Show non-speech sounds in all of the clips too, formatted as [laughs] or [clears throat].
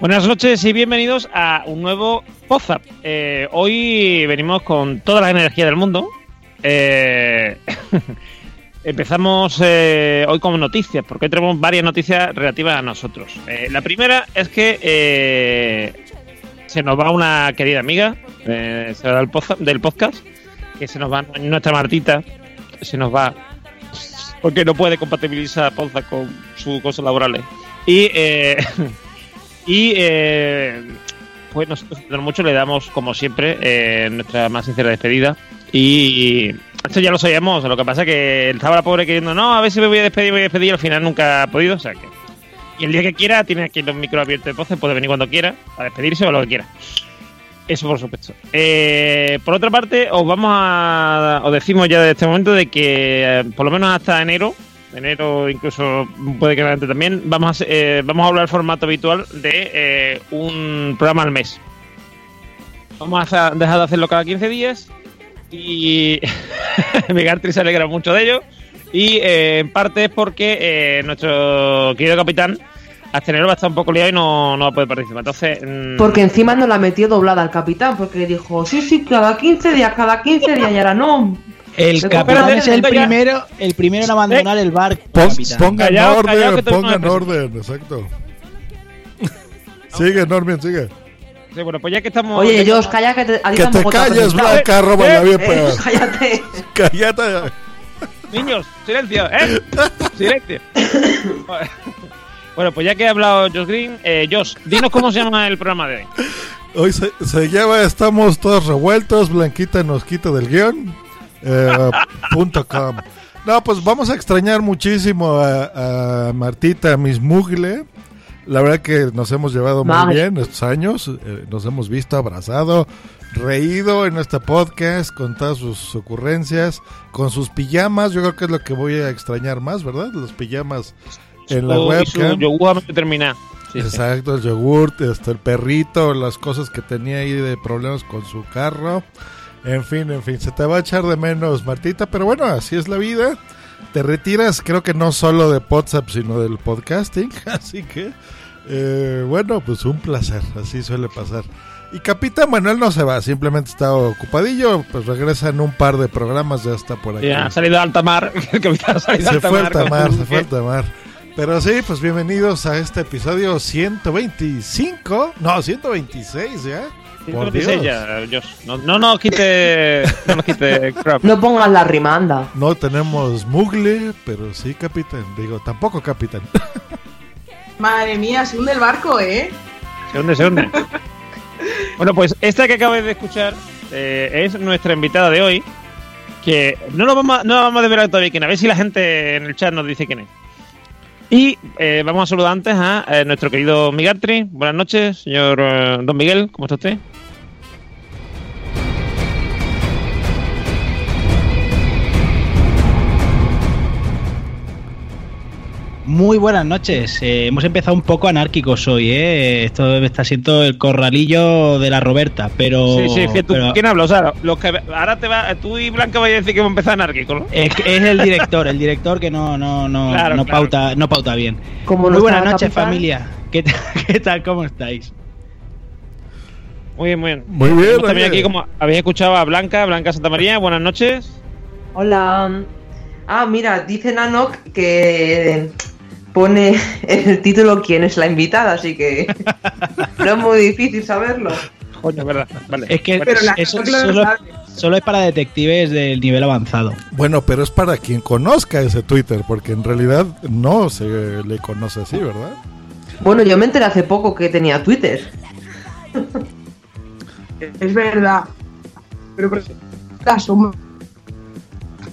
Buenas noches y bienvenidos a un nuevo WhatsApp. Eh, hoy venimos con toda la energía del mundo. Eh, [laughs] empezamos eh, hoy con noticias, porque hoy tenemos varias noticias relativas a nosotros. Eh, la primera es que eh, se nos va una querida amiga eh, se del, poza- del podcast, que se nos va nuestra Martita, se nos va porque no puede compatibilizar podcast con sus cosas laborales. Y [laughs] Y eh, pues nosotros mucho le damos, como siempre, eh, nuestra más sincera despedida. Y esto ya lo sabíamos, lo que pasa es que estaba la pobre queriendo, no, a ver si me voy a despedir, me voy a despedir, y al final nunca ha podido, o sea que... Y el día que quiera, tiene aquí los micros abiertos de voces, puede venir cuando quiera, a despedirse o lo que quiera. Eso por supuesto. Eh, por otra parte, os vamos a... Os decimos ya desde este momento de que eh, por lo menos hasta enero, enero incluso puede que antes también, vamos a, eh, vamos a hablar formato habitual de eh, un programa al mes. Vamos a dejar de hacerlo cada 15 días y [laughs] Megartri se alegra mucho de ello. Y eh, en parte es porque nuestro querido capitán hasta enero va a estar un poco liado y no, no va a poder participar. Entonces, mm, Porque encima no la metió doblada al capitán, porque dijo, sí, sí, cada 15 días, cada 15 días, y ahora no. El Pero capitán es el primero, el primero en abandonar el barco. Pon- pongan orden, tengo pongan orden, exacto. sigue, Normion, sigue. sí, bueno, pues ya que estamos. Oye, Josh, calla que te, Que te calles. Blanca, roba la bien, Eh, pues. [laughs] cállate. Cállate. Niños, silencio, ¿eh? silencio. bueno, pues ya que ha hablado Josh Green, eh, Josh, dinos cómo se llama el programa de hoy. Hoy se, se lleva, estamos todos revueltos, Blanquita nos quita del guion. Eh, punto com. No, pues vamos a extrañar muchísimo a, a Martita Miss Mugle. La verdad que nos hemos llevado muy bien estos años. eh, nos hemos visto abrazado, reído en este podcast con todas sus ocurrencias, con sus pijamas. Yo creo que es lo que voy a extrañar más, ¿verdad? Los pijamas en la Su- y su webcam. yogur a. Sí, sí. Exacto, el yogurt, este, el perrito, las cosas que tenía ahí de problemas con su carro. En fin, en fin, se te va a echar de menos, Martita, pero bueno, así es la vida. Te retiras, creo que no solo de WhatsApp, sino del podcasting. [laughs] Así que, eh, bueno, pues un placer, así suele pasar. Y Capitán Manuel no se va, simplemente está ocupadillo, pues regresa en un par de programas, ya está por aquí. Ya ha salido alta mar. [laughs] El capitán ha salido a Se alta fue mar al con tamar, un- se fue al tamar. Pero sí, pues bienvenidos a este episodio 125. No, 126 ya. Por 126 Dios. ya, Josh. No, no nos quite. No nos quite crap. No pongas la rimanda. No tenemos mugle, pero sí capitán. Digo, tampoco capitán. [laughs] Madre mía, se hunde el barco, ¿eh? Se hunde, se hunde. [laughs] bueno, pues esta que acabáis de escuchar eh, es nuestra invitada de hoy. Que no lo vamos a, no la vamos a desvelar todavía quién. A ver si la gente en el chat nos dice quién es. Y eh, vamos a saludar antes a eh, nuestro querido Migartri. Buenas noches, señor eh, Don Miguel. ¿Cómo está usted? Muy buenas noches. Eh, hemos empezado un poco anárquicos hoy, ¿eh? Esto está siendo el corralillo de la Roberta, pero... Sí, sí, es que tú, pero- ¿quién habla? O sea, los que, ahora te va, tú y Blanca vais a decir que hemos empezado anárquico, ¿no? Es, el director, el director que no, no, no, [laughs] Claro, no, claro. Pauta, no pauta bien. Como Muy no buenas noches, capital. familia. ¿Qué, tal- [laughs] ¿Qué tal? ¿Cómo estáis? Muy bien, muy bien. Muy bien, Tenemos también aquí, como habéis escuchado a Blanca, Blanca Santa María, buenas noches. Hola. Ah, mira, dice Nanok que pone en [laughs] el título quién es la invitada, así que [laughs] no es muy difícil saberlo. Coño, verdad. Vale. Es que Pero la eso solo, es para detectives del nivel avanzado. Bueno, pero es para quien conozca ese Twitter, porque en realidad no se le conoce así, ¿verdad? Bueno, yo me enteré hace poco que tenía Twitter. [laughs] Es verdad. Pero por sombra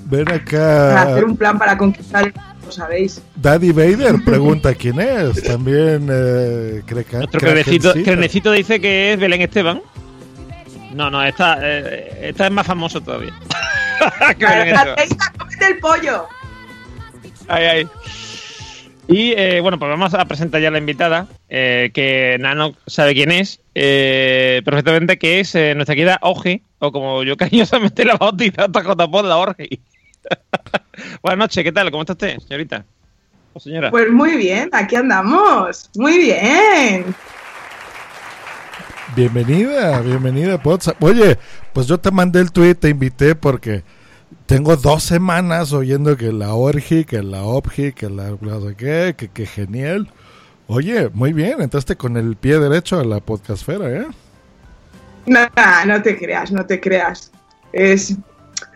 Ven para acá. hacer un plan para conquistar mundo, ¿sabéis? Daddy Vader pregunta quién es. También eh, cree que Nuestro crenecito, dice que es Belén Esteban. No, no, esta, eh, esta es más famoso todavía. [laughs] que Belén Esteban. Ateísta, cómete el pollo. Ay, ay. Y eh, bueno, pues vamos a presentar ya a la invitada, eh, que Nano sabe quién es, eh, perfectamente, que es eh, nuestra querida Oji, o como yo [laughs] cariñosamente la bautizo hasta JPod, la Orgi. Buenas noches, ¿qué tal? ¿Cómo está usted, señorita? O señora. Pues muy bien, aquí andamos. Muy bien. Bienvenida, bienvenida, Potsa. Oye, pues yo te mandé el tweet, te invité porque tengo dos semanas oyendo que la Orgi, que la Obgi, que la no sé qué, que, que genial. Oye, muy bien, entraste con el pie derecho a la podcastfera, ¿eh? No, no te creas, no te creas. Es.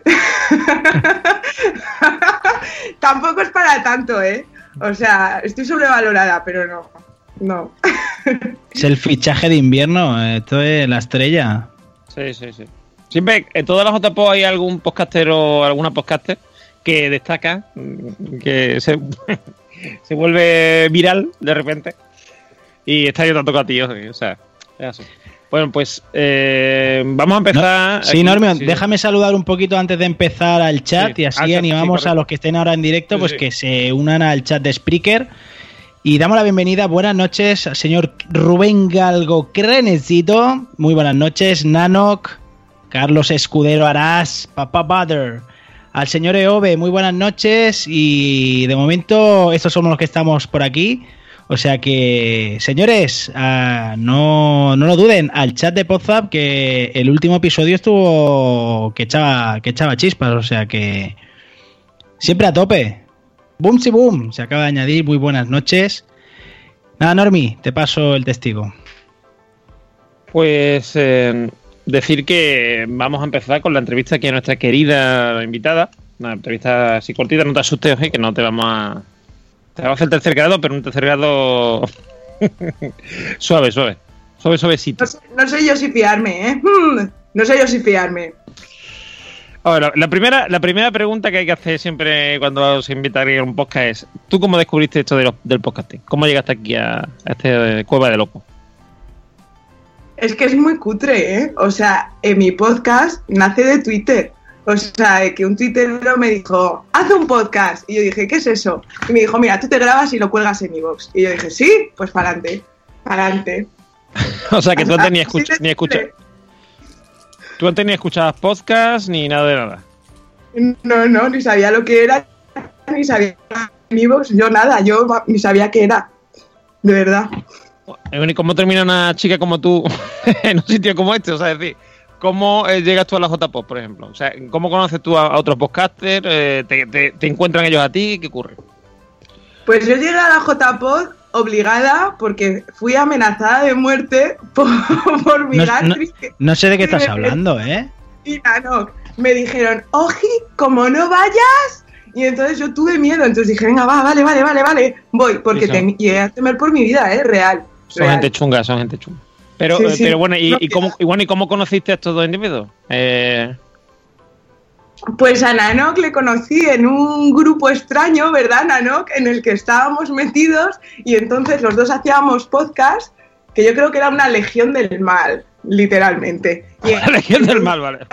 [laughs] Tampoco es para tanto, ¿eh? O sea, estoy sobrevalorada, pero no. No. [laughs] Es el fichaje de invierno, esto es la estrella. Sí, sí, sí. Siempre, en todas las JPO hay algún podcaster o alguna podcaster que destaca, que se, [laughs] se vuelve viral de repente. Y está yo tanto a ti, o sea, es así. Bueno, pues eh, vamos a empezar. Sí, aquí, Normion, sí. déjame saludar un poquito antes de empezar al chat Sí, y así chat, animamos sí, a los que estén ahora en directo Sí, pues sí. que se unan al chat de Spreaker. Y damos la bienvenida, buenas noches al señor Rubén Galgo Crenecito. Muy buenas noches, Nanok, Carlos Escudero Arás, Papá Butter. Al señor Eove, muy buenas noches. Y de momento, estos somos los que estamos por aquí. O sea que, señores, ah, no, no lo duden, al chat de Podzap que el último episodio estuvo que echaba, que echaba chispas, o sea que siempre a tope. Boom si boom, se acaba de añadir, muy buenas noches. Nada, Normi, te paso el testigo. Pues eh, decir que vamos a empezar con la entrevista a nuestra querida invitada. Una entrevista así cortita, no te asustes, que no te vamos a. Te vamos a hacer tercer grado, pero un tercer grado [laughs] suave, suave. Suave, suavecito. No sé, no sé yo si fiarme, ¿eh? Hmm, No sé yo si fiarme. Ahora, la primera, la primera pregunta que hay que hacer siempre cuando se invita a un podcast es: ¿tú cómo descubriste esto de los- del podcasting? ¿Cómo llegaste aquí a, a este cueva de loco? Es que es muy cutre, ¿eh? O sea, en mi podcast nace de Twitter. O sea, que un tuitero me dijo, haz un podcast. Y yo dije, ¿qué es eso? Y me dijo, mira, tú te grabas y lo cuelgas en iVoox. Y yo dije, sí, pues para adelante. Para adelante. [laughs] o sea, que tú antes [laughs] ni, escucha, ni escucha, simple. tú antes ni escuchabas podcast ni nada de nada. No, no, ni sabía lo que era, ni sabía en iVoox, yo nada, yo ni sabía qué era. De verdad. Bueno, ¿Y cómo termina una chica como tú [laughs] en un sitio como este? O sea, es decir, ¿cómo eh, llegas tú a la JPOP, por ejemplo? O sea, ¿cómo conoces tú a, a otros podcasters? Eh, te, te- te encuentran ellos a ti? ¿Qué ocurre? Pues yo llegué a la JPod obligada porque fui amenazada de muerte [laughs] por, por mi No, no- no sé de qué estás [laughs] hablando, ¿eh? y Nanok. Me dijeron, Oji, como no vayas. Y entonces yo tuve miedo, entonces dije, venga, va, vale, vale, vale, vale, voy, porque llegué a temer por mi vida, ¿eh? Real. Son real. gente chunga, son gente chunga. Pero, Sí, eh, sí. pero bueno, ¿y, No, y cómo, y bueno, ¿y cómo conociste a estos dos individuos? Eh, Pues a Nanok le conocí en un grupo extraño, ¿verdad, Nanok? En el que estábamos metidos y entonces los dos hacíamos podcast, que yo creo que era una legión del mal, literalmente. [laughs] Y la legión del mal, vale.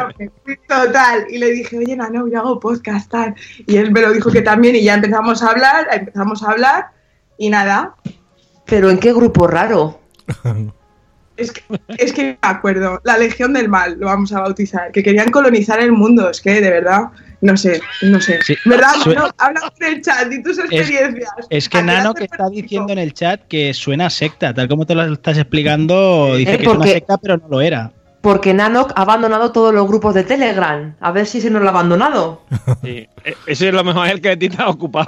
Total, y le dije, oye, Nanok, yo hago podcast, tal. Y él me lo dijo que también, y ya empezamos a hablar, empezamos a hablar, Y nada, ¿Pero en qué grupo raro? [laughs] es que, es que me acuerdo, la Legión del Mal, lo vamos a bautizar, que querían colonizar el mundo, es que de verdad, no sé, no sé. Sí. ¿Verdad? No, habla en el chat y tus experiencias. Es que ¿A qué Nano que está diciendo en el chat que suena a secta, tal como te lo estás explicando, dice Eh, que es una porque- secta, pero no lo era. Porque Nanok ha abandonado todos los grupos de Telegram. A ver si se nos lo ha abandonado. Sí, e- Ese es lo mejor, el que a ti está ocupado.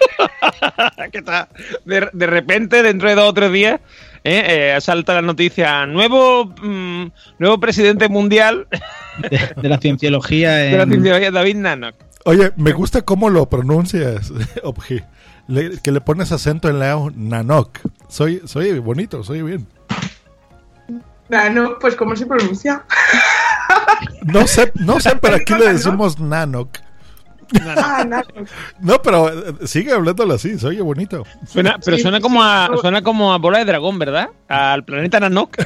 [laughs] que está de, de repente, dentro de dos o tres días, eh, eh, salta la noticia: nuevo, mm, nuevo presidente mundial De, de la cienciología. [laughs] de la en- cienciología, David Nanoc. Oye, me gusta cómo lo pronuncias, [laughs] Obji. Le- que le pones acento en la O, Nanok. Soy, soy bonito, soy bien. Nano, pues ¿cómo se pronuncia? No sé, no sé, [laughs] pero aquí le decimos Nanok. Ah. No, pero eh, sigue hablándolo así, se oye bonito. Suena, pero Sí, suena como a suena como a bola de dragón, ¿verdad? Al planeta Nanoc. [laughs]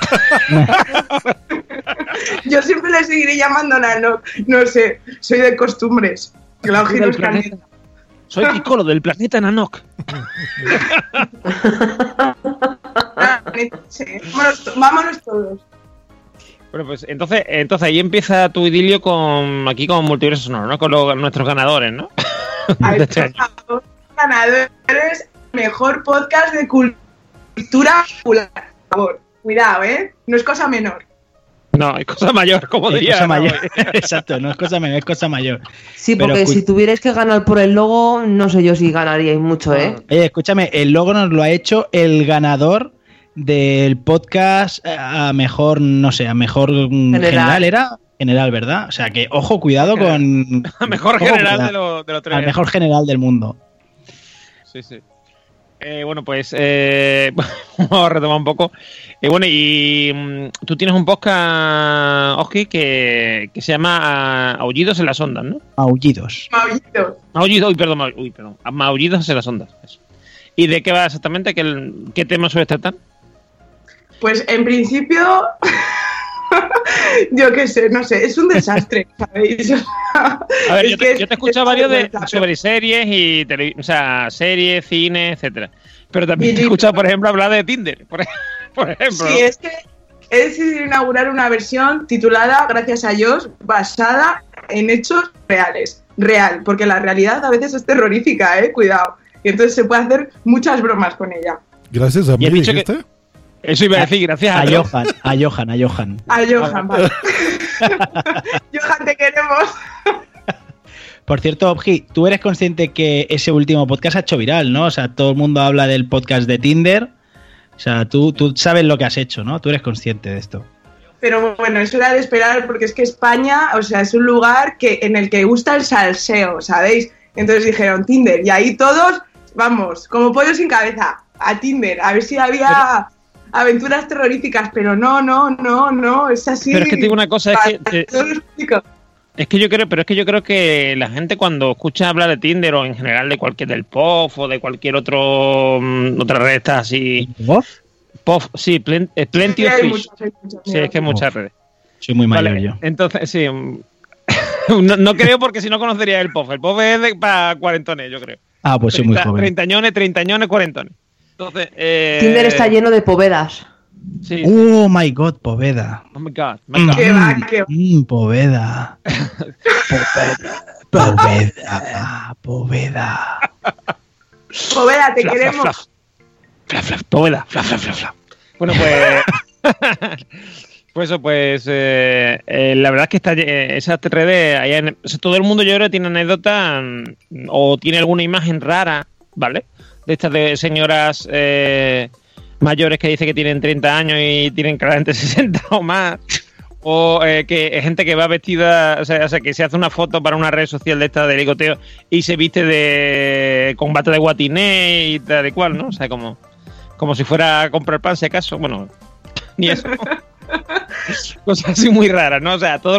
Yo siempre le seguiré llamando Nano. No sé, soy de costumbres. Claro, Del giros planeta. canela. Soy Piccolo del planeta. [laughs] Vámonos, to- vámonos todos. Bueno, pues entonces, entonces ahí empieza tu idilio con aquí con Multiverso Sonoro, ¿no? Con los- nuestros ganadores, ¿no? [laughs] Ay, este año. por favor, ganadores, mejor podcast de cultura popular. Por favor, cuidado, ¿eh? No es cosa menor. No, es cosa mayor, como es diría. cosa ¿no? mayor. [laughs] Exacto, no es cosa menor, es cosa mayor. Sí, Pero porque escu- si tuvierais que ganar por el logo, no sé yo si ganaríais mucho, ¿eh? Oye, escúchame, el logo nos lo ha hecho el ganador del podcast eh, a mejor, no sé, a mejor mm, General. general, era general, ¿verdad? O sea que ojo, cuidado con [laughs] Mejor ojo, general cuidado. de, los tres. al mejor general del mundo. Sí, sí. Eh, bueno, pues eh, [laughs] vamos a retomar un poco. Eh, bueno, y mm, tú tienes un podcast, Oski, que, que se llama ah, Aullidos en las ondas, ¿no? Aullidos. Mauricio. Aullidos, uy, perdón, uy, perdón. Maullidos en las ondas. eso. ¿Y de qué va exactamente? ¿Qué, qué tema suele tratar? Pues en principio, [laughs] yo qué sé, no sé, es un desastre, [laughs] ¿sabéis? A ver, Es yo, te, yo te he es escuchado varios de, sobre series y tele- o sea, series, cine, etcétera. Pero también Y te he escuchado, por ejemplo, hablar de Tinder, por, ej- [laughs] por ejemplo. Sí, es que he decidido inaugurar una versión titulada, gracias a Dios, basada en hechos reales. Real, porque la realidad a veces es terrorífica, ¿eh? Cuidado. Y entonces se puede hacer muchas bromas con ella. Gracias a Y mí, has dicho que- dijiste. Eso iba a decir, gracias a, A. Johan, a Johan, a Johan. A Johan, vale. [laughs] Johan, te queremos. Por cierto, Obji, tú eres consciente que ese último podcast ha hecho viral, ¿no? O sea, todo el mundo habla del podcast de Tinder. O sea, tú, tú sabes lo que has hecho, ¿no? Tú eres consciente de esto. Pero bueno, eso era de esperar porque es que España, o sea, es un lugar que en el que gusta el salseo, ¿sabéis? Entonces dijeron Tinder y ahí todos, vamos, como pollo sin cabeza, a Tinder, a ver si había aventuras terroríficas, pero no, no, no, no, es así. Pero es que te digo una cosa, es que, explico. es que yo creo, pero es que yo creo que la gente cuando escucha hablar de Tinder o en general de cualquier del POF o de cualquier otro mm, otra red está así, ¿Vos? POF, sí, plen- eh, Plenty of Hay Fish. muchas, hay muchas, Sí, es que hay muchas redes. Soy muy mayor Vale, yo. entonces sí. mm, [laughs] no, no creo porque si no conocería el POF. El POF es de, para cuarentones, yo creo. Ah, pues soy muy joven. Treintañones, treintañones, cuarentones. Entonces, eh, Tinder está lleno de povedas. Sí. Oh my god, Poveda. Oh my god. my God. Qué va, qué va. Mm, Poveda. Poveda. [laughs] Poveda. Poveda, te queremos. Flaf, flaf, Poveda, flaf, flaf, flaf. Bueno, pues. [laughs] pues eso, pues. eh, eh, la verdad es que está, eh, esas redes. o sea, todo el mundo, yo creo, tiene anécdotas mm, o tiene alguna imagen rara, ¿vale? De estas de señoras eh, mayores que dice que tienen 30 años y tienen claramente [laughs] 60 o más. O eh, que gente que va vestida, o sea, o sea, que se hace una foto para una red social de esta de ligoteo y se viste de combate de guatiné y tal y cual, ¿no? O sea, como, como si fuera a comprar pan, si acaso. Bueno, [laughs] ni eso. [laughs] Cosas así muy raras, ¿no? O sea, todo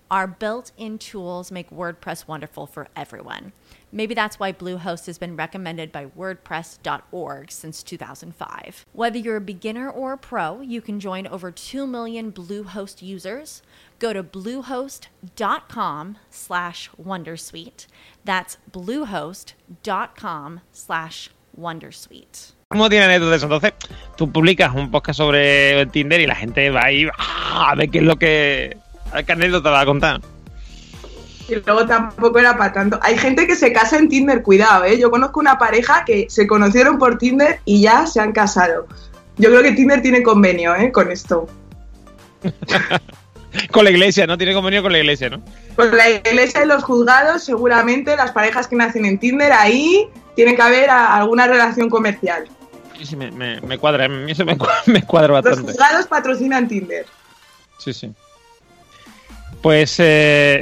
our built in tools make WordPress wonderful for everyone. Maybe that's why Bluehost has been recommended by WordPress.org since 2005. Whether you're a beginner or a pro, you can join over 2 million Bluehost users. Go to bluehost.com slash wondersuite. That's bluehost.com slash wondersuite. ¿Cómo tiene anécdotas? Entonces, tú publicas un podcast sobre Tinder y la gente va ahí ¡ah! a ver qué es lo que. Qué anécdota va a contar. Y luego tampoco era para tanto. Hay gente que se casa en Tinder, cuidado, ¿eh? Yo conozco una pareja que se conocieron por Tinder y ya se han casado. Yo creo que Tinder tiene convenio, ¿eh? Con esto. [laughs] con la iglesia, ¿no? Tiene convenio con la iglesia, ¿no? Con la iglesia y los juzgados, seguramente las parejas que nacen en Tinder, ahí tiene que haber a, alguna relación comercial. Sí, sí, me, me, me cuadra, eso me, [laughs] me cuadra bastante. Los juzgados patrocinan Tinder. Sí, sí. Pues eh,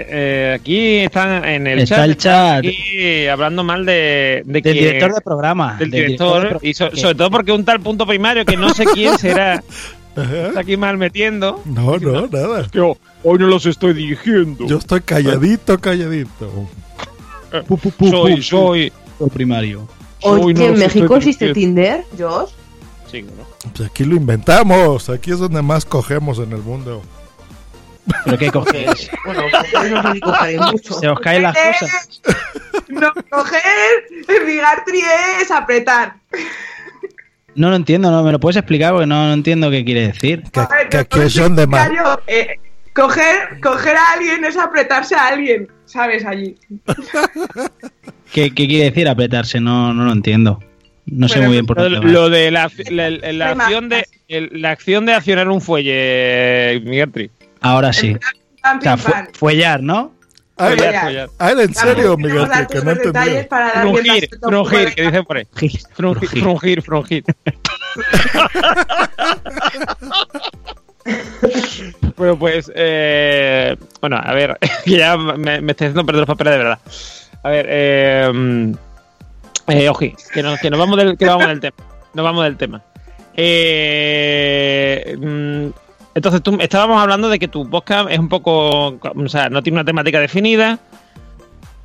eh, aquí están en el Está chat, el chat. aquí hablando mal de, de Del que- director de programa. del del director, director de y so- sobre todo porque un tal punto primario que no sé quién será [laughs] está aquí mal metiendo. No, no, nada. Yo hoy no los estoy dirigiendo. Yo estoy calladito, calladito. Pu, pu, pu, soy, pu, soy. primario. Hoy Oye, no ¿en México existe. Tinder, Josh? Sí, ¿no? Pues aquí lo inventamos. Aquí es donde más cogemos en el mundo. ¿Pero qué cogéis? [laughs] Bueno, no sé si cogeré mucho. Se os caen las cosas. No, coger, ligar trié es apretar. No lo entiendo, no me lo puedes explicar porque no, no entiendo qué quiere decir. Ver, es donde más. explicar yo, eh, coger, coger a alguien es apretarse a alguien, ¿sabes? Allí. ¿Qué, qué quiere decir apretarse? No, no lo entiendo. No sé Bueno, muy bien por Lo, va. lo de la, la, la- la Rema- acción de la acción de accionar un fuelle, Miguel Tri. Ahora sí. O sea, fu- pam. fuellar, ¿no? Ah, Follar. follar. ah, en serio, Miguel, que no todos los detalles entendía. para dar bien Frungir, frungir, que dice por ahí. Frungir, frungir. [laughs] bueno, pues, eh, bueno, a ver, [laughs] que ya me, me estoy haciendo perder los papeles de verdad. A ver, eh, eh, oji, que nos, que nos vamos del, que nos vamos del tema. Nos vamos del tema. Eh, mm, entonces, tú estábamos hablando de que tu podcast es un poco, o sea, no tiene una temática definida.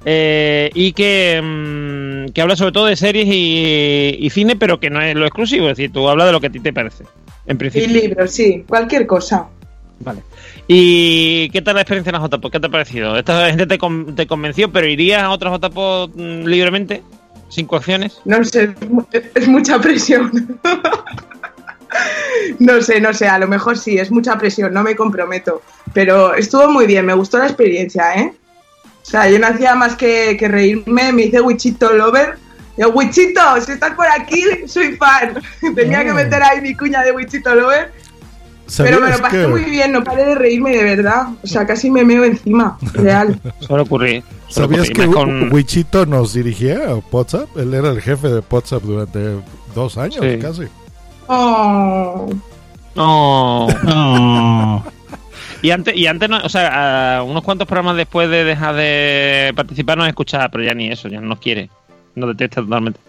Eh, y que, mm, que habla sobre todo de series y, y cine, pero que no es lo exclusivo. Es decir, tú hablas de lo que a ti te parece, en Y principio. libros, sí, cualquier cosa. Vale. ¿Y qué tal la experiencia en las JPO? ¿Qué te ha parecido? Esta gente te, con- te convenció, pero irías a otras JPO mm, libremente, sin coacciones. No sé, es es mucha presión. [laughs] [laughs] no sé, no sé, a lo mejor sí, es mucha presión, no me comprometo. Pero estuvo muy bien, me gustó la experiencia, ¿eh? O sea, yo no hacía más que, que reírme, me hice Wichito Lover. Yo, Wichito, si estás por aquí, soy fan. [laughs] Tenía que Oh. meter ahí mi cuña de Wichito Lover. Pero me lo ¿Sabías pasé que, muy bien, no paré de reírme de verdad. O sea, casi me meo encima, [laughs] real. Ocurrir. suele ¿sabías que con- Wichito nos dirigía a WhatsApp? Él era el jefe de WhatsApp durante dos años Sí. casi. Oh. No. No. Y antes, y antes no, o sea, unos cuantos programas después de dejar de participar nos escuchaba, pero ya ni eso, ya no nos quiere. Nos detesta totalmente.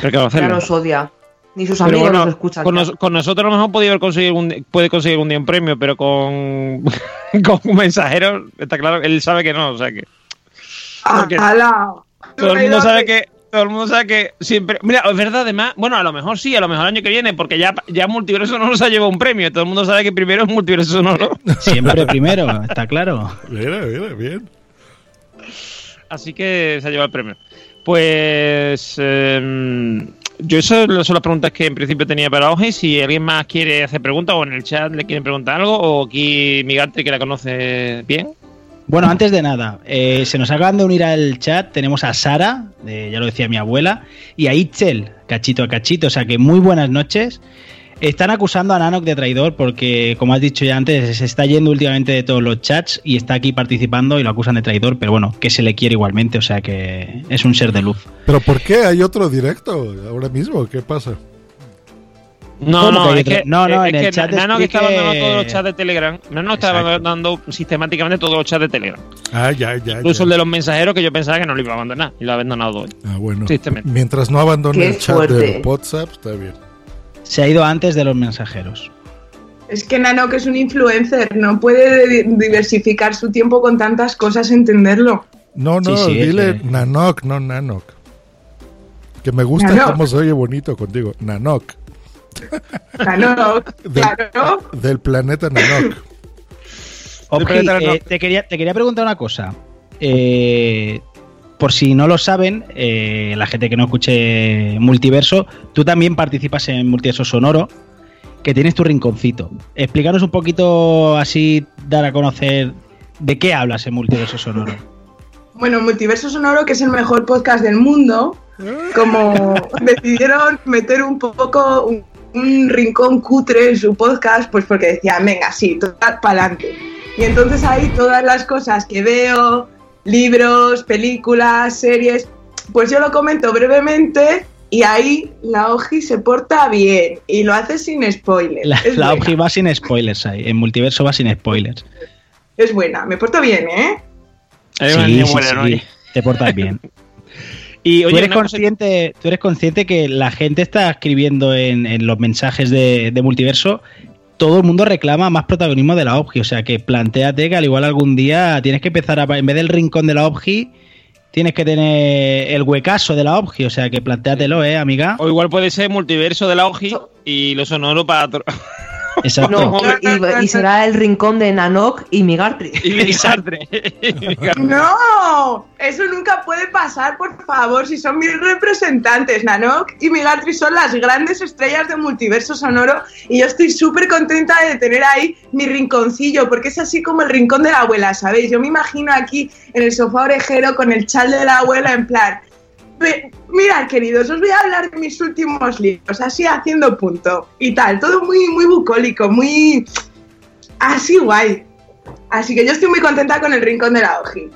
Pero que Ya nos odia. Ni sus Pero amigos bueno, nos escuchan. Con, ya. nos- con nosotros a lo mejor puede haber conseguido un, puede conseguir un día un premio, pero con, [laughs] con un mensajero, está claro, él sabe que no, o sea que Porque ¡Hala! todo el mundo sabe que todo el mundo sabe que siempre, mira, es verdad además, bueno, a lo mejor sí, a lo mejor el año que viene, porque ya ya Multiverso no nos ha llevado un premio, todo el mundo sabe que primero es Multiverso Sonoro. Siempre primero, está claro. Mira, mira, bien. Así que se ha llevado el premio. Pues eh, yo eso son las preguntas que en principio tenía para hoy. Si alguien más quiere hacer preguntas o en el chat le quieren preguntar algo, o aquí Migante que la conoce bien. Bueno, antes de nada, eh, se nos acaban de unir al chat. Tenemos a Sara, ya lo decía mi abuela, y a Itzel, cachito a cachito. O sea que muy buenas noches. Están acusando a Nanok de traidor porque, como has dicho ya antes, se está yendo últimamente de todos los chats y está aquí participando y lo acusan de traidor, pero bueno, que se le quiere igualmente, o sea que es un ser de luz. ¿Pero por qué hay otro directo ahora mismo? ¿Qué pasa? No, ¿Cómo no, es que, No, no, es en el que chat Nano que está abandonando todos los chats de Telegram. Nano está abandonando sistemáticamente todos los chats de Telegram. Ah, ya, ya. Incluso ya. el de los mensajeros que yo pensaba que no lo iba a abandonar. Y lo ha abandonado hoy. Ah, bueno. Tristemente. Mientras no abandone Qué el chat fuerte. de WhatsApp, está bien. Se ha ido antes de los mensajeros. Es que Nano, que es un influencer, no puede di- diversificar su tiempo con tantas cosas, entenderlo. No, no, Sí, sí, dile es que- Nanok, no Nanok. Que me gusta Nanok. cómo se oye bonito contigo. Nanok. Del, claro. del planeta Nanok. Eh, te, quería, te quería preguntar una cosa. Eh, por si no lo saben, eh, la gente que no escuche Multiverso, tú también participas en Multiverso Sonoro, que tienes tu rinconcito. Explícanos un poquito así, dar a conocer de qué hablas en Multiverso Sonoro. Bueno, Multiverso Sonoro, que es el mejor podcast del mundo, como [laughs] decidieron meter un poco un, un rincón cutre en su podcast, pues porque decían, venga, sí, para adelante. Y entonces ahí todas las cosas que veo, libros, películas, series, pues yo lo comento brevemente y ahí la Oji se porta bien y lo hace sin spoilers. La, la Obji va sin spoilers ahí, en Multiverso va sin spoilers. es buena, me porto bien, ¿eh? Es una Sí, sí, buena, sí, te portas bien. [laughs] Y ¿Tú, oye, eres una cosa- consciente, tú eres consciente que la gente está escribiendo en, en los mensajes de, de multiverso, todo el mundo reclama más protagonismo de la OBGI. O sea que planteate que al igual algún día tienes que empezar a, en vez del rincón de la OBGI, tienes que tener el huecaso de la OBGI. O sea que planteatelo, eh, amiga. O igual puede ser multiverso de la OGI y lo sonoro para. [laughs] Exacto. No, y, y- y será el rincón de Nanok y Migartri. y. [laughs] No, eso nunca puede pasar, por favor, si son mis representantes, Nanok y Migartri son las grandes estrellas de multiverso sonoro y yo estoy súper contenta de tener ahí mi rinconcillo, porque es así como el rincón de la abuela, ¿sabéis? Yo me imagino aquí en el sofá orejero con el chal de la abuela en plan, "Ve- mirad queridos, os voy a hablar de mis últimos libros, así haciendo punto y tal, todo muy, muy bucólico, muy... así guay. Así que yo estoy muy contenta con el rincón de la Oji.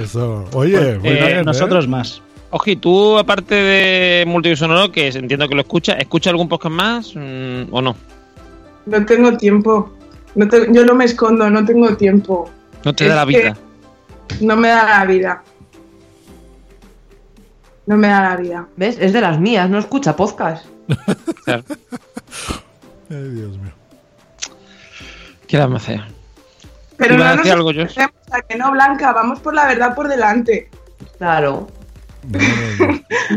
Eso. Oye, muy eh, bien, ¿eh? Nosotros más. Oji, tú, aparte de sonoro, que entiendo que lo escuchas, ¿escuchas algún podcast más mm, o no? No tengo tiempo. No te- yo no me escondo, no tengo tiempo. No te Es da la vida. No me da la vida. No me da la vida. ¿Ves? Es de las mías, no escucha podcast. Claro. [laughs] Ay, Dios mío. ¿Qué le vamos a hacer? Pero ¿Ibas a no nos algo, escondemos, a que no, Blanca, vamos por la verdad por delante. Claro.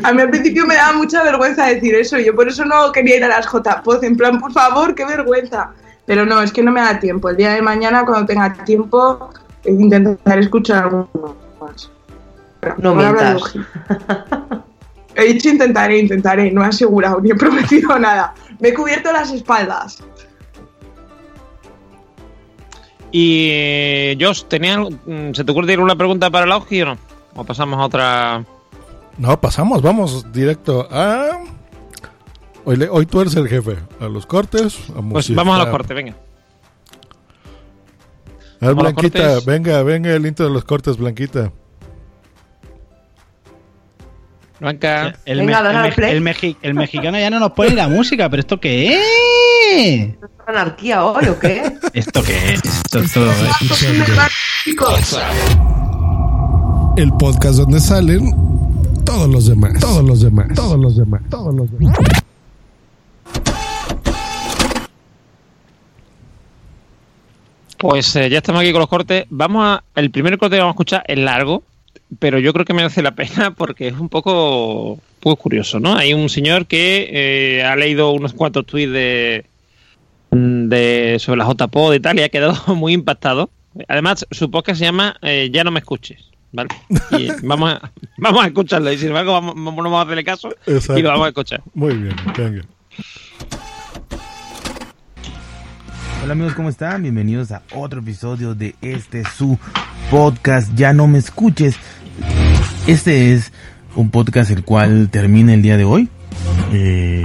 A mí al principio me daba mucha vergüenza decir eso, yo por eso no quería ir a las JPOZ, en plan, por favor, qué vergüenza. Pero no, es que no me da tiempo. El día de mañana, cuando tenga tiempo, intentaré escuchar algo más. No mientas. [laughs] He dicho intentaré, intentaré, no he asegurado ni he prometido [laughs] nada. Me he cubierto las espaldas. Y eh, Josh, ¿tenía, mm, ¿se te ocurre una pregunta para la OGI o no? ¿O pasamos a otra? No, pasamos, vamos directo a. Hoy, le- hoy tú eres el jefe. A los cortes, a Pues vamos a los cortes, venga. A ver, Blanquita, venga, venga el intro de los cortes, Blanquita. Blanca. El, Venga, me- dale el al me- play. el mexi- el mexicano ya no nos pone la música, pero ¿esto qué es? ¿Anarquía hoy o qué? ¿Esto qué es? Esto, esto- Chicos, El podcast donde salen todos los demás. Todos los demás. Todos los demás. Todos los demás. Pues eh, ya estamos aquí con los cortes. Vamos a. El primer corte que vamos a escuchar es largo, pero yo creo que merece la pena [laughs] porque es un poco, un poco curioso, ¿no? Hay un señor que eh, ha leído unos cuantos tweets de, de sobre la JPod y tal y ha quedado [laughs] muy impactado. Además, su podcast se llama eh, Ya no me escuches, ¿vale? Y [laughs] vamos a, vamos a escucharlo y sin embargo vamos, no vamos a hacerle caso Exacto. y lo vamos a escuchar. Muy bien, venga. Hola amigos, ¿cómo están? Bienvenidos a otro episodio de este su podcast Ya no me escuches. Este es un podcast el cual termina el día de hoy. Eh,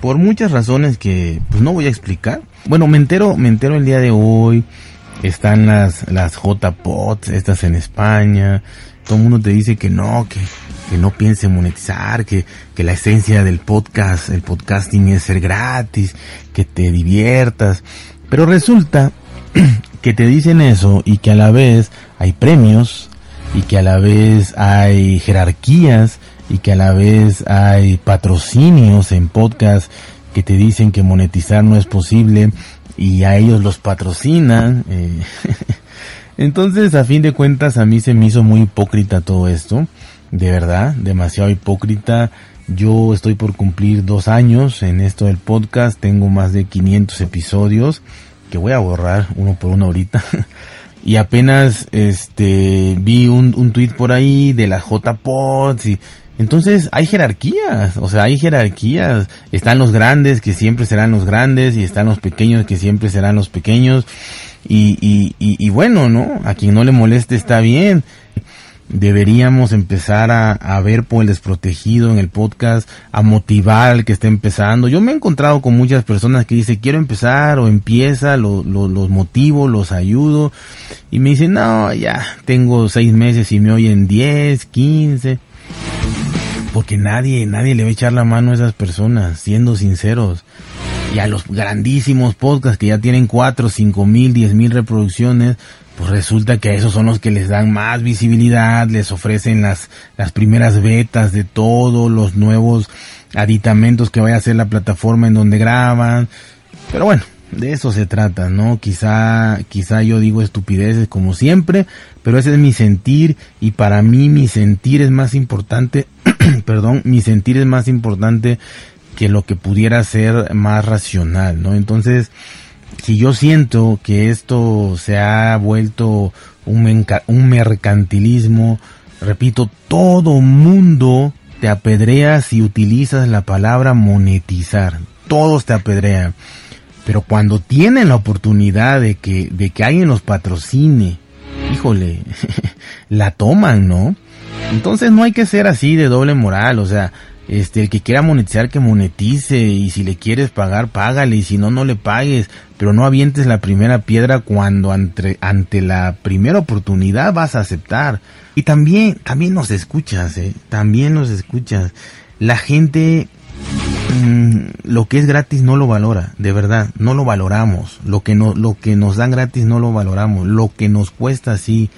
por muchas razones que pues no voy a explicar. Bueno, me entero, me entero el día de hoy. Están las, las JPOTs, estas en España. Todo el mundo te dice que no, que, que no piense en monetizar, que, que la esencia del podcast, el podcasting es ser gratis, que te diviertas. Pero resulta que te dicen eso y que a la vez hay premios y que a la vez hay jerarquías y que a la vez hay patrocinios en podcast que te dicen que monetizar no es posible y a ellos los patrocinan. eh. [laughs] Entonces, a fin de cuentas, a mí se me hizo muy hipócrita todo esto. De verdad, demasiado hipócrita. Yo estoy por cumplir dos años en esto del podcast. Tengo más de 500 episodios que voy a borrar uno por uno ahorita. [laughs] y apenas este vi un, un tweet por ahí de la JPods y entonces hay jerarquías, o sea, hay jerarquías. Están los grandes que siempre serán los grandes y están los pequeños que siempre serán los pequeños. Y, y, y, y bueno, ¿no? A quien no le moleste está bien. Deberíamos empezar a, a ver por el desprotegido en el podcast, a motivar al que está empezando. Yo me he encontrado con muchas personas que dicen quiero empezar o empieza, lo, lo- los motivo, los ayudo. Y me dicen, no, ya tengo seis meses y me oyen 10, 15 porque nadie, nadie le va a echar la mano a esas personas, siendo sinceros. Y a los grandísimos podcasts que ya tienen 4, 5 mil, 10 mil reproducciones, pues resulta que esos son los que les dan más visibilidad, les ofrecen las, las primeras betas de todos los nuevos aditamentos que vaya a hacer la plataforma en donde graban. Pero bueno, de eso se trata, ¿no? Quizá, quizá yo digo estupideces como siempre, pero ese es mi sentir y para mí mi sentir es más importante, [clears throat] perdón, mi sentir es más importante que lo que pudiera ser más racional, ¿no? Entonces, si yo siento que esto se ha vuelto un, un mercantilismo, repito, todo mundo te apedrea si utilizas la palabra monetizar. Todos te apedrean. Pero cuando tienen la oportunidad de que, de que alguien los patrocine, híjole, [laughs] la toman, ¿no? Entonces no hay que ser así de doble moral, o sea, este, el que quiera monetizar que monetice y si le quieres pagar, págale y si no, no le pagues, pero no avientes la primera piedra cuando ante, ante la primera oportunidad vas a aceptar. Y también, también nos escuchas, eh, también nos escuchas. La gente mm, lo que es gratis no lo valora, de verdad, no lo valoramos. Lo que no, lo que nos dan gratis no lo valoramos. Lo que nos cuesta sí.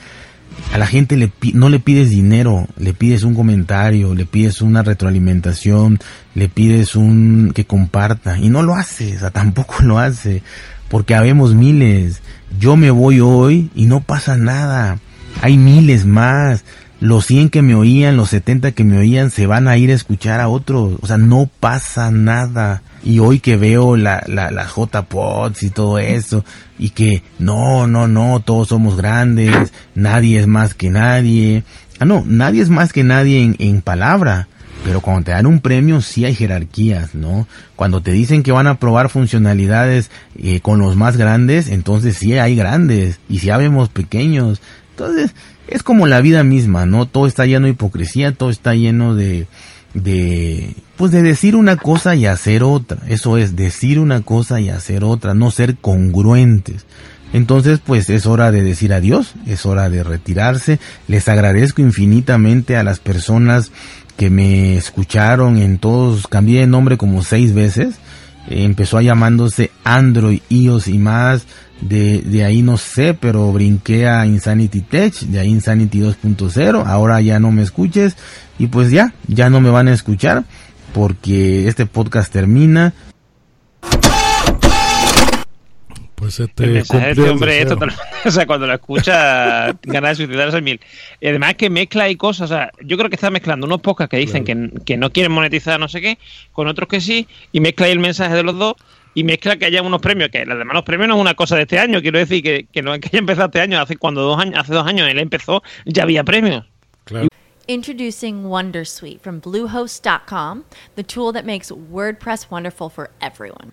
A la gente le no le pides dinero, le pides un comentario, le pides una retroalimentación, le pides un que comparta y no lo hace, o sea, [laughs] tampoco lo hace, porque habemos miles. Yo me voy hoy y no pasa nada. Hay miles más. Los 100 que me oían, los 70 que me oían, se van a ir a escuchar a otros. O sea, no pasa nada. Y hoy que veo la, la, la J-Pods y todo eso, y que no, no, no, todos somos grandes, nadie es más que nadie. Ah, no, nadie es más que nadie en, en palabra. Pero cuando te dan un premio sí hay jerarquías, ¿no? Cuando te dicen que van a probar funcionalidades eh, con los más grandes, entonces sí hay grandes. Y si habemos pequeños. Entonces, es como la vida misma, ¿no? Todo está lleno de hipocresía, todo está lleno de, de, pues de decir una cosa y hacer otra. Eso es, decir una cosa y hacer otra, no ser congruentes. Entonces, pues es hora de decir adiós, es hora de retirarse. Les agradezco infinitamente a las personas que me escucharon en todos, cambié de nombre como seis veces. Empezó a llamándose Android, iOS y más. De, de ahí no sé, pero brinqué a Insanity Tech, de ahí Insanity 2.0. Ahora ya no me escuches y pues ya, ya no me van a escuchar porque este podcast termina. Pues se te El mensaje de este hombre es total- [laughs] O sea, cuando lo escucha, [laughs] ganas de suicidarse mil. Y además que mezcla y cosas. O sea, yo creo que está mezclando unos podcasts que dicen que, que no quieren monetizar no sé qué, con otros que sí, y mezcla ahí el mensaje de los dos, y mezcla que haya unos premios, que los demás los premios no es una cosa de este año. Quiero decir que, que no es que haya empezado este año, hace cuando dos años, hace dos años él empezó, ya había premios. Claro. Introducing Wondersuite from Bluehost.com, the tool that makes WordPress wonderful for everyone.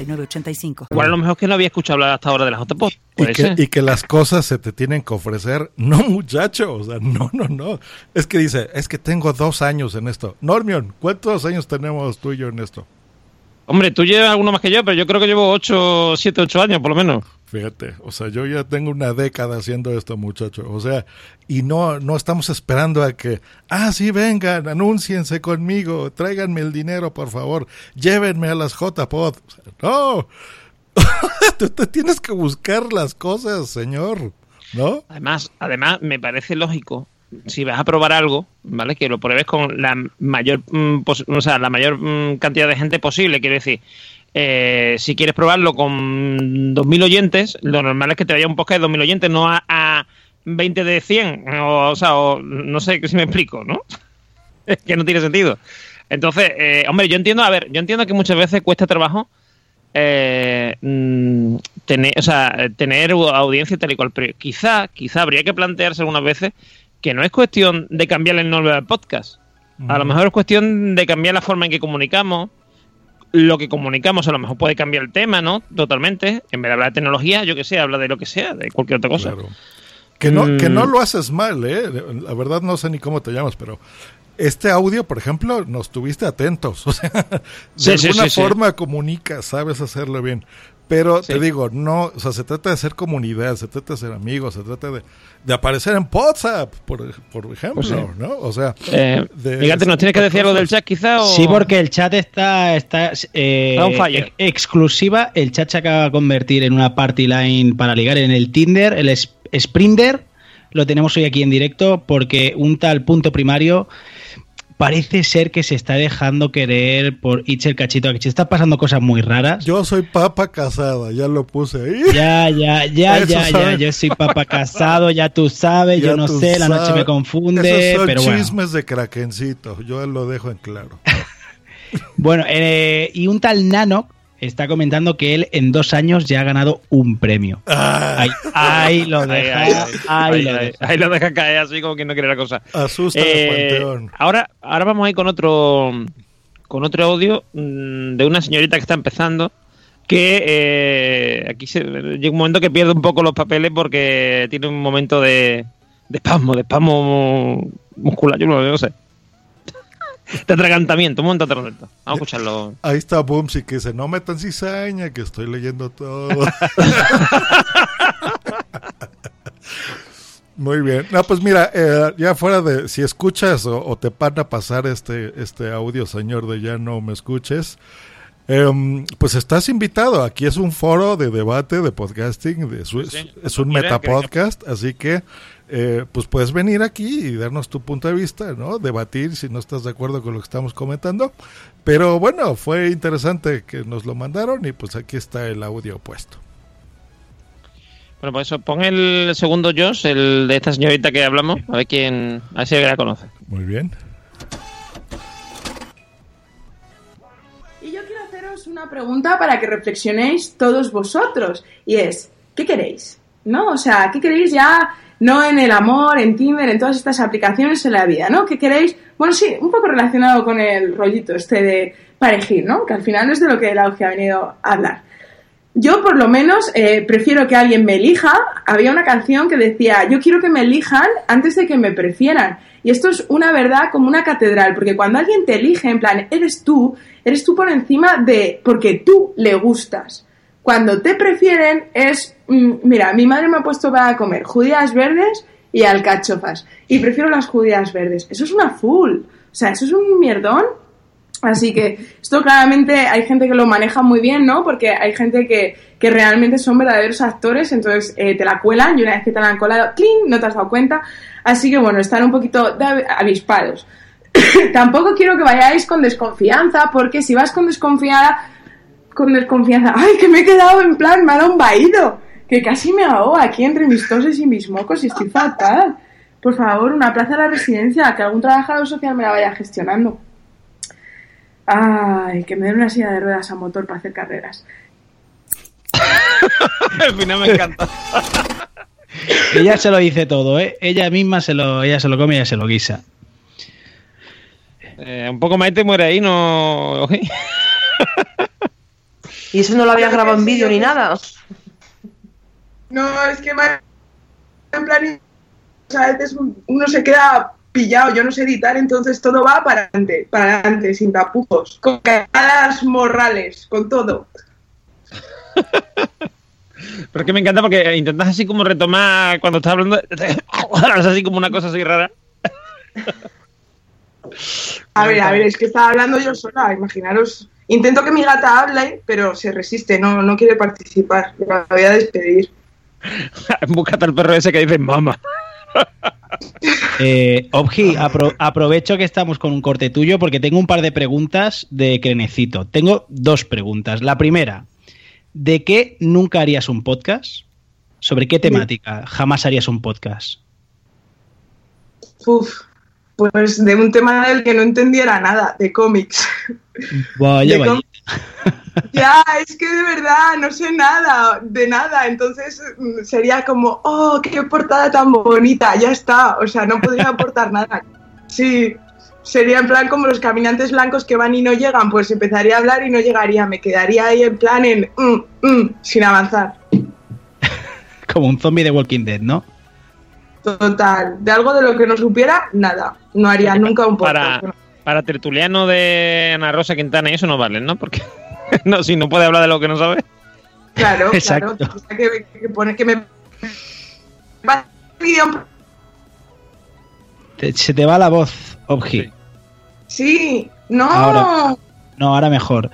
906985. Igual a lo mejor que no había escuchado hablar hasta ahora de las JPOD. Y que, y que las cosas se te tienen que ofrecer. No, muchacho. O sea, no, no, no. Es que dice, es que tengo dos años en esto. Normion, ¿cuántos años tenemos tú y yo en esto? Hombre, tú llevas alguno más que yo, pero yo creo que llevo 8, 7, 8 años por lo menos. Fíjate, o sea, yo ya tengo una década haciendo esto, muchacho. O sea, y no, no estamos esperando a que, ah, sí, vengan, anúnciense conmigo, tráiganme el dinero, por favor, llévenme a las JPod. O sea, no, [laughs] tú te tienes que buscar las cosas, señor, ¿no? Además, además, me parece lógico si vas a probar algo, ¿vale? Que lo pruebes con la mayor, mm, o la mayor mm, cantidad de gente posible. Quiero decir, eh, si quieres probarlo con 2.000 oyentes, lo normal es que te vaya un podcast de 2.000 oyentes, no a, a 20 de 100. O, o sea, o, no sé si me explico, ¿no? [laughs] es que no tiene sentido. Entonces, eh, hombre, yo entiendo, a ver, yo entiendo que muchas veces cuesta trabajo eh, mm, tener, o sea, tener audiencia tal y cual, pero quizá, quizá habría que plantearse algunas veces que no es cuestión de cambiar el nombre del podcast. A lo mejor es cuestión de cambiar la forma en que comunicamos. Lo que comunicamos a lo mejor puede cambiar el tema, ¿no? Totalmente. En vez de hablar de tecnología, yo que sé, habla de lo que sea, de cualquier otra cosa. Claro. Que no, Mm. que no lo haces mal, ¿eh? La verdad no sé ni cómo te llamas, pero este audio, por ejemplo, nos tuviste atentos. [laughs] O sea, de sí, alguna sí, sí. forma comunicas, sabes hacerlo bien. Pero Sí. te digo, no, o sea, se trata de ser comunidad, se trata de ser amigos, se trata de, de aparecer en WhatsApp, por, por ejemplo, Pues sí. ¿no? O sea, Eh, de Miguel, ¿nos tienes que decir algo del chat quizá? O... Sí, porque el chat está, está eh, fire. ex- exclusiva. El chat se acaba de convertir en una party line para ligar en el Tinder, el Sprinder. Lo tenemos hoy aquí en directo porque un tal punto primario parece ser que se está dejando querer por Itzel Cachito. Se están pasando cosas muy raras. Yo soy papa casada, ya lo puse ahí. Ya, ya, ya, [laughs] Eso ya, ya. Yo soy papá casado, ya tú sabes, Ya yo no sé, la noche me confunde, Esos son pero bueno. chismes de krakencito, yo lo dejo en claro. [laughs] Bueno, eh, y un tal Nano está comentando que él en dos años ya ha ganado un premio. Ah, Ahí, ahí lo Ahí, deja. ahí, ahí ahí, lo ahí, deja. ahí lo deja caer así como quien no quiere la cosa. asusta Eh, panteón. ahora, ahora vamos a ir con otro con otro audio mm, de una señorita que está empezando que eh, aquí se, llega un momento que pierde un poco los papeles porque tiene un momento de, de espasmo, de espasmo muscular, yo no, no sé. [laughs] De atragantamiento, un momento de. Vamos a escucharlo. Ahí está Bumsy que dice, no metan cizaña, que estoy leyendo todo. [laughs] Muy bien. No, pues mira, eh, ya fuera de, si escuchas o, o te van a pasar este, este audio, señor, de ya no me escuches, em, pues estás invitado. Aquí es un foro de debate de podcasting, de Sí, es un metapodcast, así que eh, pues puedes venir aquí y darnos tu punto de vista, ¿no? Debatir si no estás de acuerdo con lo que estamos comentando. Pero bueno, fue interesante que nos lo mandaron y pues aquí está el audio puesto. Bueno, pues eso, pon el segundo Josh, el de esta señorita que hablamos, a ver quién, a ver si la conoce. Muy bien. Y yo quiero haceros una pregunta para que reflexionéis todos vosotros. Y es, ¿qué queréis? ¿No? O sea, ¿qué queréis ya? No en el amor, en Tinder, en todas estas aplicaciones en la vida, ¿no? ¿Qué queréis? Bueno, sí, un poco relacionado con el rollito este de parejir, ¿no? Que al final es de lo que el auge ha venido a hablar. yo por lo menos eh, prefiero que alguien me elija. Había una canción que decía, yo quiero que me elijan antes de que me prefieran. Y esto es una verdad como una catedral, porque cuando alguien te elige, en plan, eres tú, eres tú por encima de, porque tú le gustas. Cuando te prefieren es, mira, mi madre me ha puesto para comer judías verdes y alcachofas. Y prefiero las judías verdes. Eso es una full. O sea, eso es un mierdón. Así que esto claramente hay gente que lo maneja muy bien, ¿no? Porque hay gente que, que realmente son verdaderos actores, entonces eh, te la cuelan y una vez que te la han colado, ¡cling! no te has dado cuenta. Así que bueno, están un poquito avispados. [coughs] Tampoco quiero que vayáis con desconfianza, porque si vas con desconfiada, con desconfianza, ¡ay, que me he quedado en plan, me ha dado un vaído! Que casi me ahogo aquí entre mis toses y mis mocos y estoy fatal. Por favor, una plaza de la residencia, que algún trabajador social me la vaya gestionando. Ay, que me den una silla de ruedas a motor para hacer carreras. [laughs] Al final me encanta. [laughs] Ella se lo dice todo, ¿eh? Ella misma se lo, ella se lo come y ella se lo guisa. Eh, un poco más y te muere ahí, no. Y eso no lo habías grabado en vídeo ni nada. No, es que en plan, a veces uno se queda pillado, yo no sé editar, entonces todo va para adelante, para adelante, sin tapujos, con cagadas morrales, con todo. [laughs] Pero es que me encanta porque intentas así como retomar cuando estás hablando. [laughs] Es así como una cosa así rara. [laughs] A ver, a ver, es que estaba hablando yo sola, imaginaros. Intento que mi gata hable, pero se resiste, no, no quiere participar. La voy a despedir. [laughs] Búscate al perro ese que dice mamá. [laughs] Eh, Obji, apro- aprovecho que estamos con un corte tuyo porque tengo un par de preguntas de Crenecito. Tengo dos preguntas. La primera, ¿de qué nunca harías un podcast? ¿Sobre qué temática jamás harías un podcast? Uf, pues de un tema del que no entendiera nada, de cómics. Vaya, De vaya. Ya, es que de verdad no sé nada, de nada. Entonces mm, sería como, oh, qué portada tan bonita, ya está. O sea, no podría [laughs] aportar nada. Sí, sería en plan como los caminantes blancos que van y no llegan. Pues empezaría a hablar y no llegaría. Me quedaría ahí en plan en, mm, mm, sin avanzar. [laughs] Como un zombie de Walking Dead, ¿no? Total. De algo de lo que no supiera, nada. No haría nunca un podcast. Para, para tertuliano de Ana Rosa Quintana y eso no vale, ¿no? Porque [laughs] no, si no puede hablar de lo que no sabe. Claro, Exacto. claro. Que, que pone que me. Te- se te va la voz, Obji. Sí, no. Ahora. No, ahora mejor.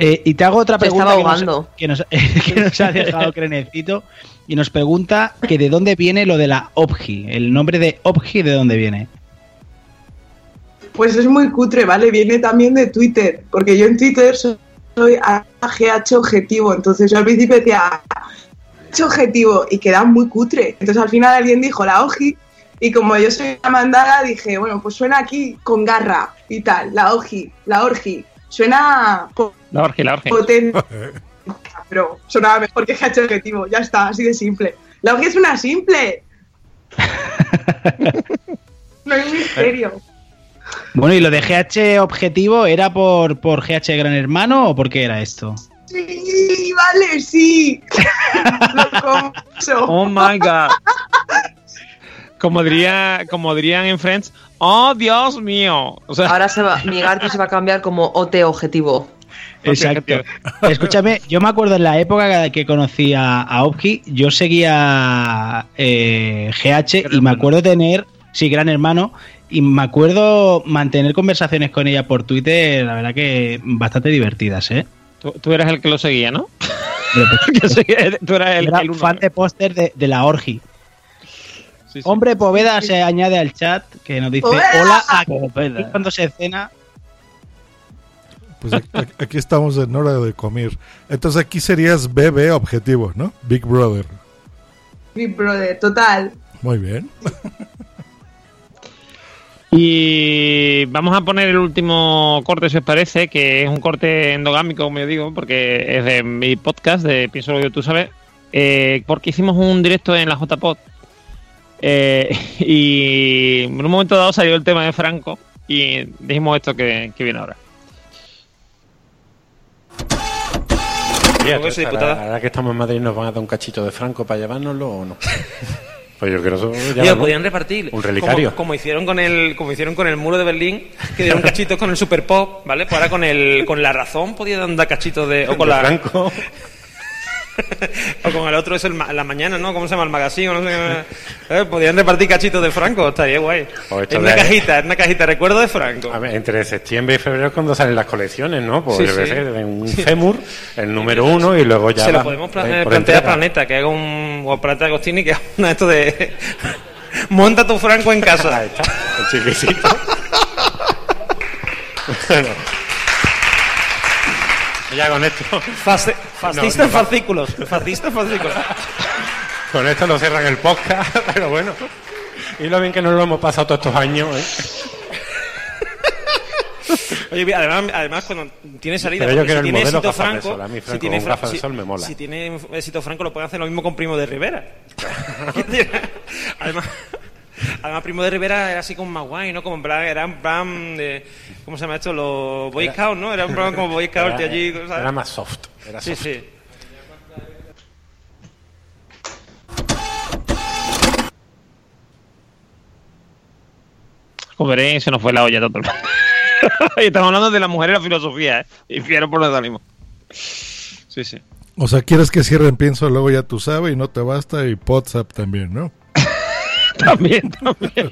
Eh, y te hago otra pregunta que nos, ahogando. que, nos, [laughs] que nos ha dejado Crenecito y nos pregunta que de dónde viene lo de la Obji. El nombre de Obji, ¿de dónde viene? Pues es muy cutre, ¿vale? Viene también de Twitter, porque yo en Twitter soy, soy AGH objetivo, entonces yo al principio decía AGH objetivo y queda muy cutre. Entonces al final alguien dijo la Oji y como yo soy una mandada dije, bueno, pues suena aquí con garra y tal, la Oji, la Orgi. Suena La orge, la orge. potente, [laughs] pero sonaba mejor que AGH objetivo, ya está, así de simple. La Oji es una simple. [laughs] no hay misterio. Bueno, ¿y lo de GH objetivo era por, por GH Gran Hermano o por qué era esto? Sí, vale, sí. [laughs] Lo confieso. Oh my god. Como diría, como dirían en Friends, oh Dios mío. O sea, Ahora se va, mi Garty se va a cambiar como OT objetivo. Exacto. Escúchame, yo me acuerdo en la época que conocí a, a yo seguía eh, GH y me acuerdo tener, sí, gran hermano, y me acuerdo mantener conversaciones con ella por Twitter, la verdad que bastante divertidas, ¿eh? tú, tú eras el que lo seguía, ¿no? Pero, pues, [laughs] seguía- tú eras el, era el uno. fan de póster de, de la Orgi. Sí, sí. Hombre Poveda se añade al chat que nos dice Poveda. hola aquí [laughs] cuando se cena. Pues aquí- aquí estamos en hora de comer. Entonces aquí serías BB objetivo, ¿no? Big Brother. Big Brother, total. Muy bien. Y vamos a poner el último corte, si os parece, que es un corte endogámico, como yo digo, porque es de mi podcast, de Pienso lo que tú sabes, eh, porque hicimos un directo en la JPod. Eh, [laughs] y en un momento dado salió el tema de Franco y dijimos esto que, que viene ahora. Soy ahora, diputada. ahora que estamos en Madrid, ¿nos van a dar un cachito de Franco para llevárnoslo o no? [laughs] Pues yo creo que eso ya ¿no? podían repartir. Un relicario. Como, como hicieron con el, como hicieron con el muro de Berlín, que dieron cachitos con el Super Pop, ¿vale? Pues ahora con el, con la razón podían dar cachitos de, o con De la, Franco. [laughs] [laughs] o con el otro es el, ma- la mañana, ¿no? ¿Cómo se llama? El magazine, no sé qué. Eh, podían repartir cachitos de Franco, estaría guay. Es esto una de- cajita, es una cajita, recuerdo de Franco. A ver, entre septiembre y febrero es cuando salen las colecciones, ¿no? Pues Sí, sí. un fémur, el número uno y luego ya. Se lo podemos plantear a. Planeta, que haga un. O Planeta Agostini, que [laughs] haga una esto de. [laughs] Monta tu Franco en casa. Ahí está, el chiquisito. Bueno. Ya con esto. Fasci- fascista No, no, fascículos. Fascista en fascículos. Con esto lo cierran el podcast, [laughs] pero bueno. Y lo bien que nos lo hemos pasado todos estos años, ¿eh? Oye, además, además cuando tiene salida, Pero yo quiero si el tiene éxito Franco, sol. A mí si Franco tiene Fra- si- sol me mola. Si tiene éxito Franco, lo pueden hacer lo mismo con Primo de Rivera. [laughs] además, además, Primo de Rivera era así como más guay, ¿no? Como en plan, era en plan de, ¿cómo se llama esto? Los Boy Scouts, ¿no? Era un plan como Boy Scout Era- de allí, ¿sabes? Era más soft. Era Sí, soft. sí. Como veréis, se nos fue la olla totalmente. [laughs] y estamos hablando de la mujer y la filosofía, ¿eh? Y fiero por lo salimos. Sí, sí. O sea, quieres que cierren pienso, luego ya tú sabes y no te basta y WhatsApp también, ¿no? También, también.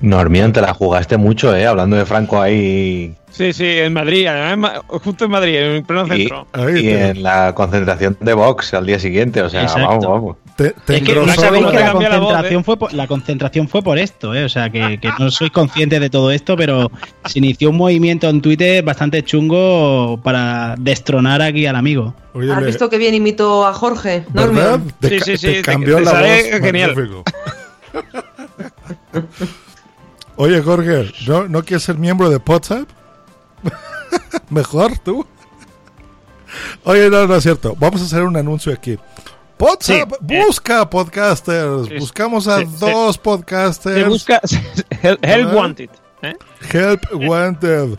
Normión, te la jugaste mucho, ¿eh? Hablando de Franco ahí Sí, sí, en Madrid, además, justo en Madrid, en el pleno y, centro. y en la concentración de Vox al día siguiente. O sea, Exacto. vamos, vamos. Te, Es que no sabéis que la cambia la voz, concentración, ¿eh? fue por, la concentración fue por esto, ¿eh? O sea, que, que no sois conscientes de todo esto, pero se inició un movimiento en Twitter bastante chungo para destronar aquí al amigo. ¿Has visto que bien imitó a Jorge? ¿Verdad? Te, Sí, sí, sí, te- cambió te la voz. genial. [laughs] Oye, Jorge, ¿no, ¿no quieres ser miembro de WhatsApp? [laughs] Mejor tú. Oye, no, no es cierto. Vamos a hacer un anuncio aquí. WhatsApp Sí, eh. busca podcasters. Buscamos a dos podcasters. Se busca Help. Wanted. ¿eh? Help wanted.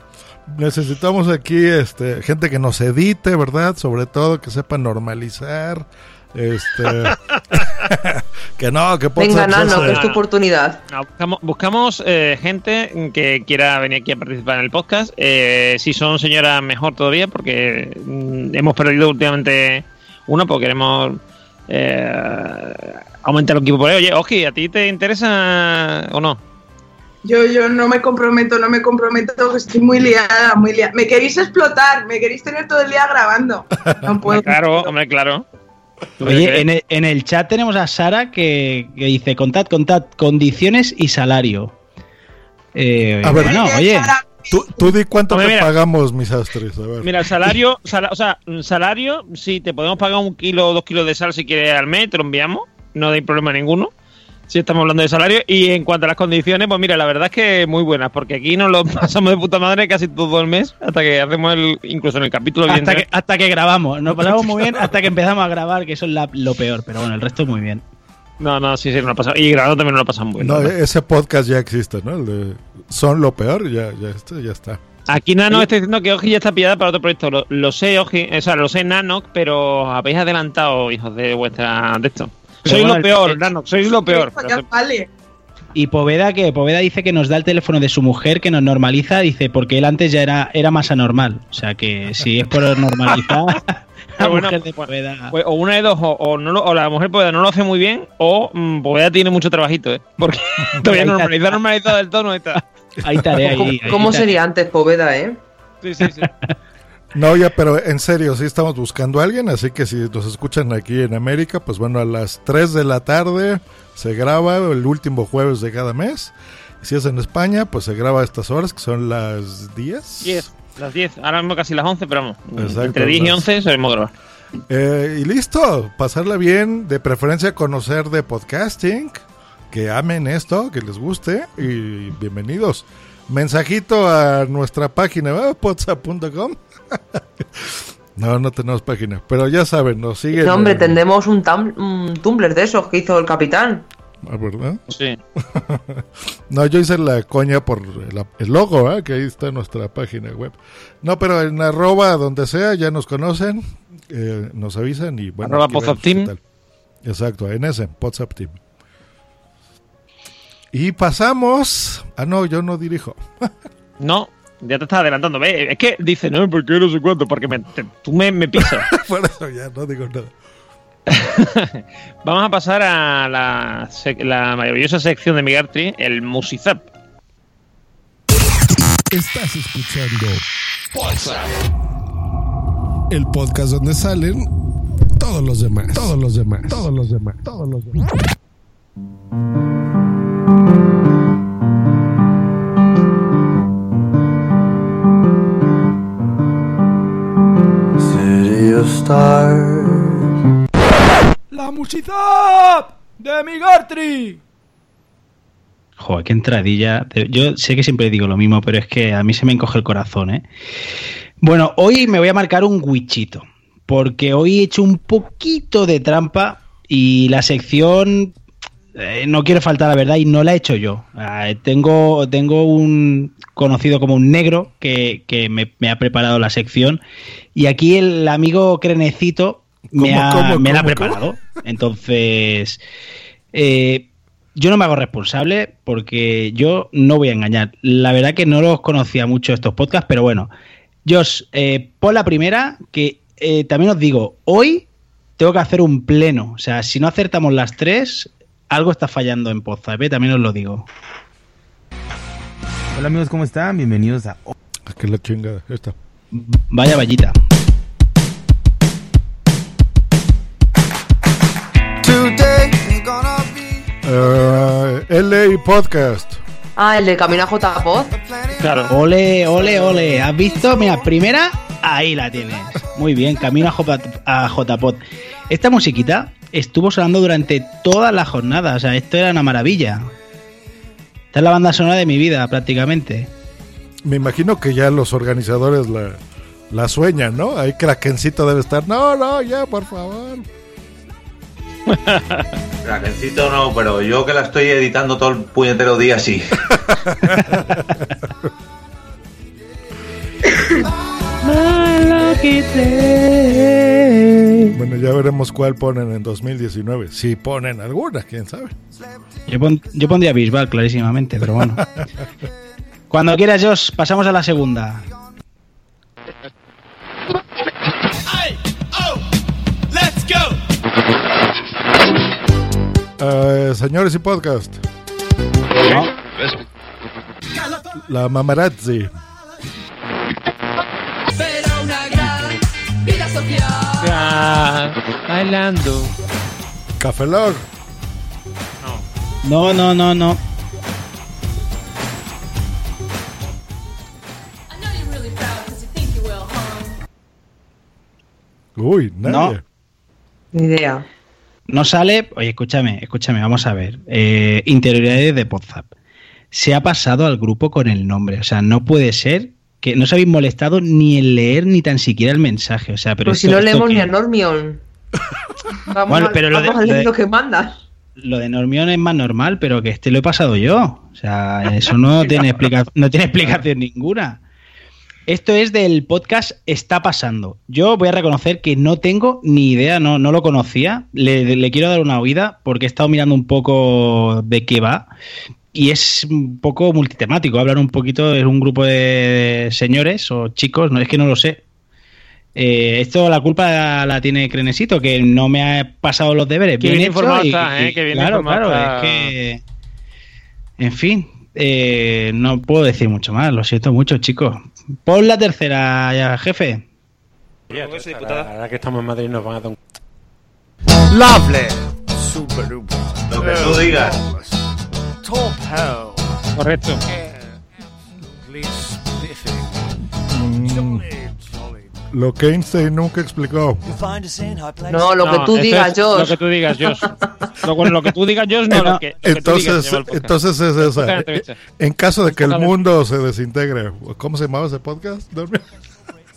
Necesitamos aquí este gente que nos edite, ¿verdad? Sobre todo que sepa normalizar. Este [laughs] que no, que Venga, Nano, que es tu oportunidad. No, buscamos buscamos, eh, gente que quiera venir aquí a participar en el podcast. Eh, si son señoras, mejor todavía, porque mm, hemos perdido últimamente una, porque queremos eh, aumentar el equipo por ahí. Oye, Oji, ¿a ti te interesa o no? Yo, yo no me comprometo, no me comprometo, estoy muy liada, muy liada. Me queréis explotar, me queréis tener todo el día grabando. No [laughs] puedo. Claro, hombre, claro. ¿Tú Oye, en el, en el chat tenemos a Sara que, que dice contad, contad, condiciones y salario. Eh, A ver. bueno, oye, Tú, tú di cuánto Hombre, te mira. pagamos, mis astres. A ver. Mira, salario, sala- o sea, salario, sí, te podemos pagar un kilo o dos kilos de sal si quieres al mes, te lo enviamos, no hay problema ninguno. Si estamos hablando de salario. Y en cuanto a las condiciones, pues mira, la verdad es que muy buenas, porque aquí nos lo [laughs] pasamos de puta madre casi todo el mes, hasta que hacemos el, incluso en el capítulo. hasta que, evidentemente. hasta que grabamos. Nos pasamos muy bien [laughs] hasta que empezamos a grabar, que eso es la- lo peor. Pero bueno, el resto muy bien. No, no, sí, sí, nos lo pasamos. Y grabando también nos lo pasamos muy bien. No, ese podcast ya existe, ¿no? El de Son lo peor, ya, ya, está, ya está. Aquí Nano está diciendo que Oji ya está pillada para otro proyecto. Lo, lo sé, Oji, o sea, lo sé, Nano, pero habéis adelantado, hijos de vuestra. de esto. Bueno, lo peor, el- Nano, sois lo peor. Vale. Y Poveda, que Poveda dice que nos da el teléfono de su mujer, que nos normaliza, dice, porque él antes ya era, era más anormal. O sea que si es por normalizar, [laughs] la Pero bueno, mujer de Poveda. Pues, o una de dos, o, o no lo- o la mujer Poveda no lo hace muy bien, o mm, Poveda tiene mucho trabajito, ¿eh? Porque [laughs] [laughs] todavía está. normalizado, del todo no está. Ahí estaré, ahí. ¿Cómo, ahí cómo sería antes Poveda, eh? Sí, sí, sí. No, ya, pero en serio, sí estamos buscando a alguien, así que si nos escuchan aquí en América, pues bueno, a las 3 de la tarde se graba el último jueves de cada mes. Y si es en España, pues se graba a estas horas, que son las 10. 10, las 10, ahora mismo casi las 11, pero vamos. Exacto, entre 10 y las- 11 sabemos grabar. Eh, y listo, pasarla bien, de preferencia conocer de podcasting, que amen esto, que les guste y bienvenidos. Mensajito a nuestra página, whatsapp.com. [laughs] no, no tenemos página, pero ya saben, nos siguen. No, hombre, en- tendremos un, un Tumblr de esos que hizo el capitán. ¿verdad? Sí. [laughs] no, yo hice la coña por el, el logo, ¿eh? que ahí está nuestra página web. No, pero en arroba donde sea, ya nos conocen, eh, nos avisan y bueno. Arroba. Exacto, en ese, WhatsApp Team. Y pasamos. Ah, no, yo no dirijo. [laughs] No, ya te estás adelantando. Es que dice, no, ¿por qué no sé cuánto? Porque me- te- tú me, me pisas. [laughs] Por eso ya no digo nada. [laughs] Vamos a pasar a la, maravillosa sección de Migartri, el Musizap. Estás escuchando el podcast donde salen todos los demás, todos los demás, todos los demás, todos los demás. City ¡La Musizap de Migartri! Joder, qué entradilla. Yo sé que siempre digo lo mismo, pero es que a mí se me encoge el corazón, ¿eh? Bueno, hoy me voy a marcar un wichito, porque hoy he hecho un poquito de trampa y la sección eh, no quiero faltar la verdad y no la he hecho yo. Ah, tengo, tengo un conocido como un negro que, me ha preparado la sección y aquí el amigo Crenecito me, ¿Cómo, ha, cómo, me la ha cómo, preparado. Entonces, eh, yo no me hago responsable porque yo no voy a engañar. La verdad que no los conocía mucho estos podcasts, pero bueno. Josh, eh, pon la primera, que eh, también os digo, hoy tengo que hacer un pleno. O sea, si no acertamos las tres, algo está fallando en Podzap, ¿eh? también os lo digo. Hola amigos, ¿cómo están? Bienvenidos a... Que la chingada, esta. Vaya vallita. Eh, LA Podcast. Ah, el de Camino a JPod. Claro. Ole, ole, ole. ¿Has visto? Mira, primera, ahí la tienes. Muy bien, camino a, J a JPod. Esta musiquita estuvo sonando durante toda la jornada. O sea, esto era una maravilla. Esta es la banda sonora de mi vida, prácticamente. Me imagino que ya los organizadores la, la sueñan, ¿no? Ahí Krakencito debe estar. No, no, ya, por favor. [laughs] Krakencito no, pero yo que la estoy editando todo el puñetero día, sí. [laughs] Bueno, ya veremos cuál ponen en 2019. Si ponen alguna, quién sabe. Yo, pon- yo pondría Bisbal, clarísimamente, pero bueno. [laughs] Cuando quieras, Josh, pasamos a la segunda. Eh, señores y podcast. La Mamarazzi. Bailando. Café Log. No, no, no, no. Uy, nadie. Ni idea. No sale. Oye, escúchame, escúchame, vamos a ver. Eh, interioridades de Podzap. Se ha pasado al grupo con el nombre. O sea, no puede ser que no os habéis molestado ni en leer ni tan siquiera el mensaje. O sea, pero. Pues si no leemos ni a Normion. [laughs] Vamos, Bueno, a- pero lo de- vamos a lo de- lo que mandas. Lo de Normión es más normal, pero que este lo he pasado yo. O sea, eso no [laughs] tiene, explica- no tiene explicación ninguna. Esto es del podcast Está pasando. Yo voy a reconocer que no tengo ni idea, no, no lo conocía. Le, le quiero dar una oída porque he estado mirando un poco de qué va. Y es un poco multitemático. Hablan un poquito, es un grupo de señores o chicos, no es que no lo sé. Eh, esto la culpa la, tiene Crenesito, que no me ha pasado los deberes. Qué bien bien hecho informado y- está, ¿eh? bien claro, claro, está. es que. En fin, eh, no puedo decir mucho más, lo siento mucho, chicos. Pon la tercera, ya, jefe. Ya, la, la verdad que estamos en Madrid nos van a dar un... Lovely. Super. Lo que tú digas. Top hell. Correcto. Please spiffing. Mm, lo que Einstein nunca explicó. No, lo que tú digas, es Lo Josh. que tú digas, Josh. Lo, bueno, lo que tú digas, Josh, no, lo que, lo que tú digas, Entonces, entonces es esa. Entrevista. En caso de que el mundo se desintegre, ¿cómo se llamaba ese podcast?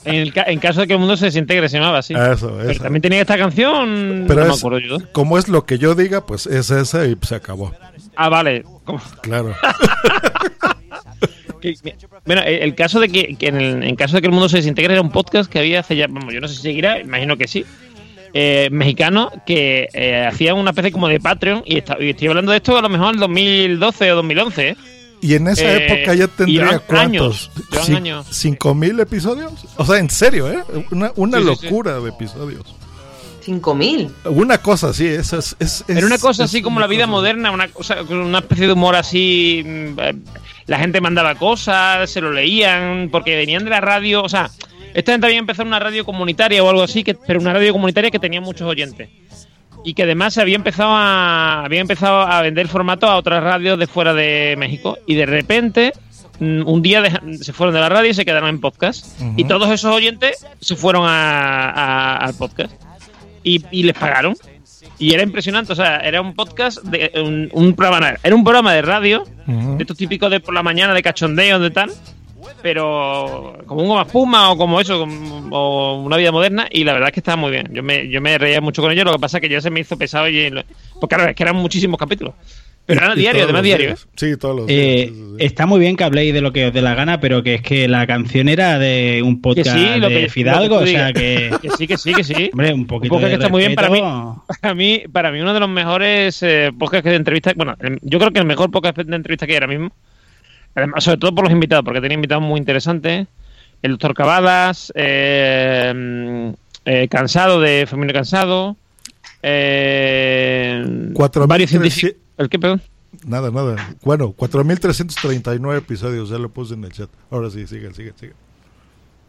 En, el ca- en caso de que el mundo se desintegre, se llamaba así. Eso, Pero eso. también tenía esta canción. Pero no me es, acuerdo yo. como es lo que yo diga, pues es ese y se acabó. Ah, vale. ¿Cómo? Claro. [laughs] Que- Bueno, el, caso de que, que en, el, en caso de que el mundo se desintegre era un podcast que había hace ya, vamos, yo no sé si seguirá, imagino que sí, eh, mexicano que eh, hacía una especie como de Patreon y, está- y estoy hablando de esto a lo mejor en 2012 o 2011. ¿eh? Y en esa Eh, época ya tendría cuántos? años. ¿Cinco mil episodios? O sea, en serio, ¿eh? Una, una Sí, sí, sí. locura de episodios. Cinco mil. Una cosa así, es, es, es- Era una cosa es así como la vida moderna, una cosa, una especie de humor así. La gente mandaba cosas, se lo leían, porque venían de la radio. O sea, esta gente había empezado una radio comunitaria o algo así, que, pero una radio comunitaria que tenía muchos oyentes. Y que además se había empezado a, había empezado a vender formato a otras radios de fuera de México. Y de repente, mm, un día se fueron de la radio y se quedaron en podcast. Y todos esos oyentes se fueron a- a- al podcast. Y, y les pagaron. Y era impresionante, o sea, era un podcast, de un, un programa, era un programa de radio, de estos típicos de por la mañana, de cachondeo, de tal, pero como un goma espuma o como eso, como- o una vida moderna, y la verdad es que estaba muy bien. Yo me, yo me reía mucho con ello, lo que pasa es que ya se me hizo pesado, y, porque claro, es que eran muchísimos capítulos. Pero diario, además diario. ¿eh? días. Sí, todos los Eh, días. está muy bien que habléis de lo que os dé la gana, pero que es que la canción era de un Que podcast sí, lo de que, Fidalgo, lo o que sea [laughs] que... que sí, que sí, que sí. Hombre, un poquito podcast de que está muy bien para mí. Para mí, para mí uno de los mejores eh, podcasts de entrevistas, bueno, el- yo creo que el mejor podcast de entrevista que hay ahora mismo, además, sobre todo por los invitados, porque tenía invitados muy interesantes, el doctor Cavadas, eh, mm, eh, Cansado de Familia Cansado, eh, Cuatro varios científicos, ¿el qué, perdón? Nada, nada. Bueno, 4.339 episodios, ya lo puse en el chat. Ahora sí, sigue, sigue, sigue.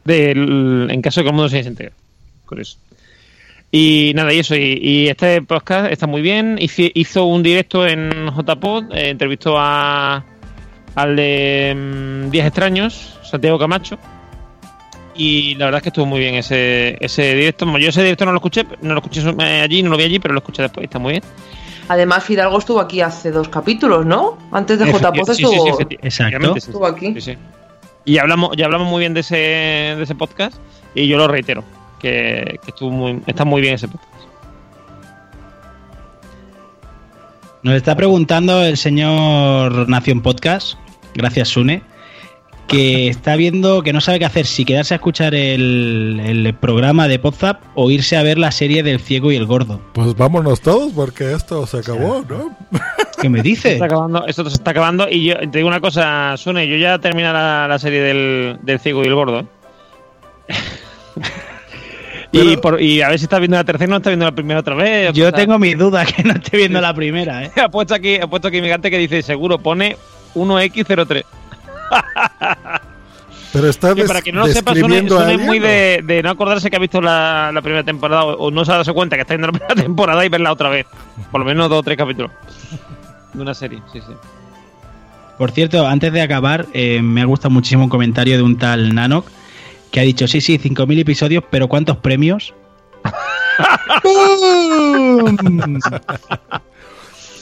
del, en caso de que el mundo se desintegre. Curioso. Y nada, y eso. Y, y este podcast está muy bien. Hizo un directo en JPod, eh, entrevistó a al de mm, Días Extraños, Santiago Camacho. Y la verdad es que estuvo muy bien ese, ese directo. Yo ese directo no lo escuché, no lo escuché eh, allí, no lo vi allí, pero lo escuché después. Está muy bien. Además, Fidalgo estuvo aquí hace dos capítulos, ¿no? Antes de Efecti- JPOZ sí, sí, sí, estuvo, efectivamente, sí. estuvo aquí. Sí, sí. Y hablamos, ya hablamos muy bien de ese, de ese podcast y yo lo reitero, que, que estuvo muy, está muy bien ese podcast. Nos está preguntando el señor Nación Podcast, gracias Sune, que está viendo que no sabe qué hacer, si quedarse a escuchar el, el programa de Podzap o irse a ver la serie del ciego y el gordo. Pues vámonos todos porque esto se acabó, ¿no? ¿Qué me dice? Está acabando, esto se está acabando y yo te digo una cosa, Sune, yo ya terminé la, la serie del, del ciego y el gordo. ¿eh? [laughs] y, por, y a ver si está viendo la tercera o no está viendo la primera otra vez. Yo tengo mis dudas que no esté viendo la primera, ¿eh? [laughs] He puesto aquí, he puesto aquí mi gante que dice seguro, pone 1X03. Pero está Que para que no lo sepa, Sune, describiendo a Sune es alguien, muy de, de no acordarse que ha visto la, la primera temporada o, o no se ha dado cuenta que está viendo la primera [laughs] temporada y verla otra vez. Por lo menos dos o tres capítulos de una serie, sí, sí. Por cierto, antes de acabar, eh, me ha gustado muchísimo un comentario de un tal Nanok que ha dicho, sí, sí, 5.000 episodios, pero ¿cuántos premios? [laughs]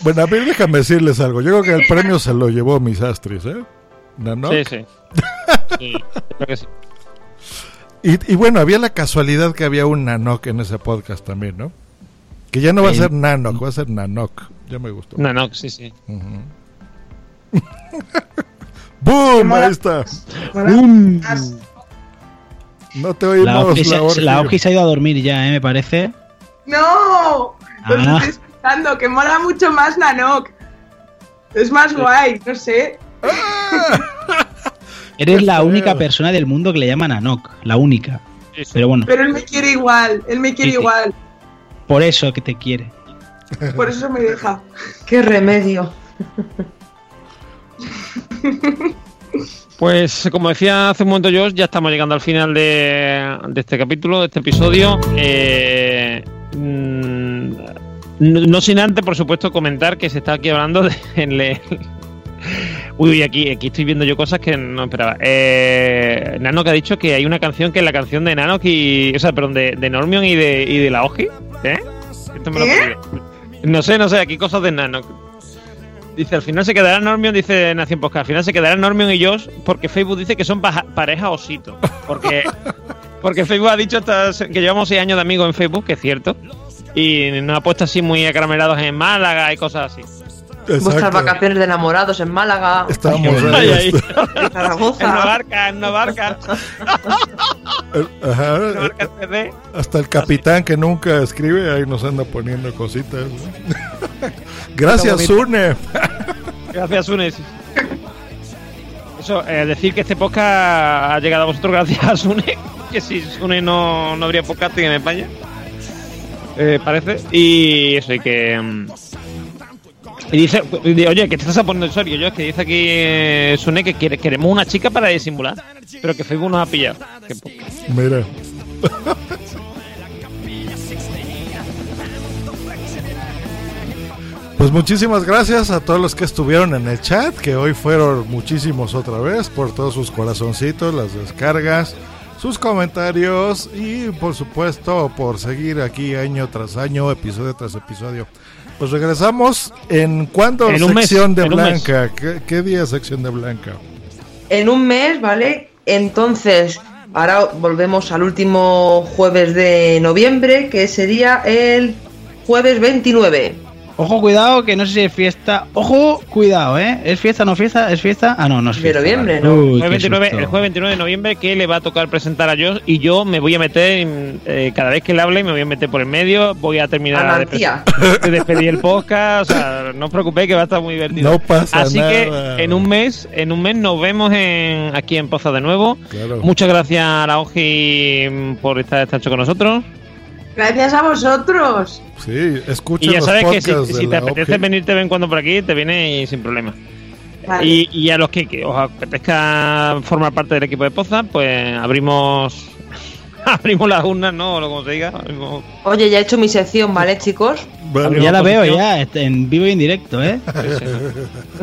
Bueno, a ver, déjame decirles algo. Yo creo que el premio se lo llevó Mis Astris, ¿eh? ¿No? Sí, sí. Sí, creo que sí. Y, y bueno, había la casualidad que había un Nanok en ese podcast también, ¿no? Que ya no va a ser Nanok, va a ser Nanok. Ya me gustó. No, no, sí, sí. Ujú. [laughs] ¡Boom! Ahí está. ¡Bum! No te oímos, La Oji, Orgi. la Oji se ha ido a dormir ya, ¿eh? me parece. ¡No! Ah. estoy escuchando, que mola mucho más Nanok. Es más guay, no sé. [laughs] Eres la única persona del mundo que le llaman Nanok, la única. Pero bueno, Pero él me quiere igual, él me quiere Sí, sí. igual. por eso que te quiere. Por eso me deja. ¡Qué remedio! Pues como decía hace un momento yo, ya estamos llegando al final de, de este capítulo, de este episodio. Eh, mm, no, no sin antes, por supuesto, comentar que se está aquí hablando de... en le- Uy, uy, aquí, aquí estoy viendo yo cosas que no esperaba. Eh, Nano que ha dicho que hay una canción que es la canción de Nano y... O sea, perdón, de, de Normion y de, y de la Oji. ¿Eh? Esto me lo ¿Eh? No sé, no sé, aquí cosas de Nano. Dice, al final se quedará Normion, dice Nación Podcast, al final se quedará Normion y Josh porque Facebook dice que son pareja osito. Porque [laughs] Porque Facebook ha dicho hasta que llevamos seis años de amigos en Facebook, que es cierto. Y nos ha puesto así muy acaramelados en Málaga y cosas así. Vuestras vacaciones de enamorados en Málaga. Estábamos ahí. ay. En En Zaragoza. una barca, en una barca. Ajá, Una barca 3D. hasta el capitán que nunca escribe ahí nos anda poniendo cositas. [laughs] Gracias. Sune. Gracias, Sune. Eso, eh, decir que este podcast ha llegado a vosotros gracias a Sune. [laughs] Que si Sune no, no habría podcasting en España. Eh, parece. Y eso, y que. Y dice, oye, que te estás poniendo en serio. Yo es que dice aquí eh, Sune que queremos una chica para disimular. Pero que Facebook nos ha pillado. Que Mira. Pues muchísimas gracias a todos los que estuvieron en el chat, que hoy fueron muchísimos otra vez, por todos sus corazoncitos, las descargas, sus comentarios y por supuesto por seguir aquí año tras año, episodio tras episodio. Pues regresamos en cuándo En un mes, sección de. Blanca. ¿Qué, qué día es sección de Blanca? En un mes, ¿vale? Entonces, ahora volvemos al último jueves de noviembre, que sería el jueves 29. Ojo, cuidado, que no sé si es fiesta. Ojo, cuidado, ¿eh? ¿Es fiesta o no fiesta? ¿Es fiesta? Ah, no, no es De fiesta. noviembre, vale. ¿no? Uy, El qué jueves 29, susto. el jueves 29 de noviembre que le va a tocar presentar a Josh y yo me voy a meter en, eh, cada vez que le hable me voy a meter por el medio voy a terminar de, de despedir el podcast o sea no os preocupéis que va a estar muy divertido No pasa así nada. que en un mes en un mes nos vemos en, aquí en Poza de nuevo Claro. muchas gracias a la Oji mm, por estar esta noche con nosotros Gracias a vosotros. Sí, escucha y ya los sabes que si, te apetece OG. venirte ven cuando por aquí te viene y sin problema Vale. y, y a los que, que os apetezca formar parte del equipo de Poza, pues abrimos [laughs] abrimos las urnas, ¿no? O lo como se diga. abrimos- Oye, ya he hecho mi sección, ¿vale, chicos? Ya la veo, ya, en vivo y en directo, ¿eh?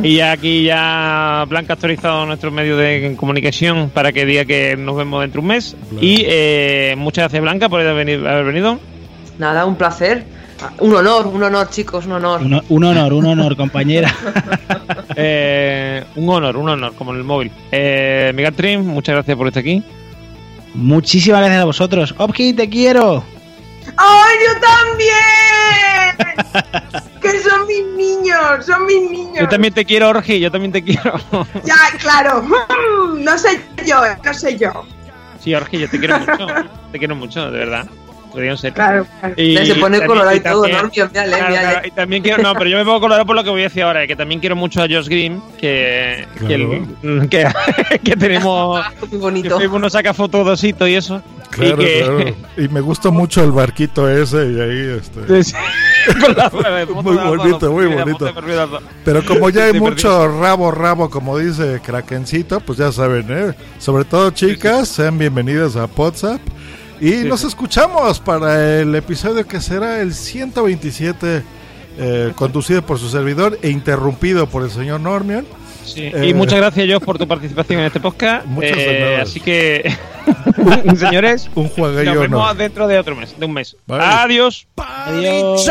Y ya aquí ya Blanca ha actualizado nuestro medio de comunicación para que diga que nos vemos dentro de un mes. Claro. Y eh, muchas gracias Blanca por haber venido. Haber venido. Nada, un placer. Un honor, un honor, chicos, un honor. Un, un honor, un honor, compañera. [laughs] Eh, un honor, un honor, como en el móvil. Eh, Miguel Trim, muchas gracias por estar aquí. Muchísimas gracias a vosotros. Opki, te quiero. ¡Ay, yo también! [laughs] que son mis niños, son mis niños. Yo también te quiero, Orgi, yo también te quiero. [laughs] Ya, claro. No sé yo, eh, no sé yo. Sí, Orgi, yo te quiero mucho. Te quiero mucho, de verdad. En serio. Claro, claro. Y Ya se pone colorado y todo, también- ¿no? Mira, mira, claro, mira, claro, y también quiero, no, pero yo me pongo colorado por lo que voy a decir ahora, que también quiero mucho a Josh Green, que, que, el- [laughs] que, que tenemos, [laughs] Muy que bonito. Facebook nos saca fotos de ositos y eso. Claro, y que, claro. Y me gusta mucho el barquito ese y ahí este. [laughs] con la foto Muy bonito, muy bonito. Pero como ya hay mucho rabo rabo, como dice Krakencito, pues ya saben, ¿eh? Sobre todo chicas, sean bienvenidas a WhatsApp. Y nos escuchamos para el episodio que será el 127, eh, conducido por su servidor e interrumpido por el señor Normion. Sí, Eh, y muchas gracias, Josh, por tu participación en este podcast. Muchas Eh, así que, [laughs] [laughs] señores, Un jueguillo nos vemos no. dentro de otro mes, de un mes. Vale. Adiós. Adiós.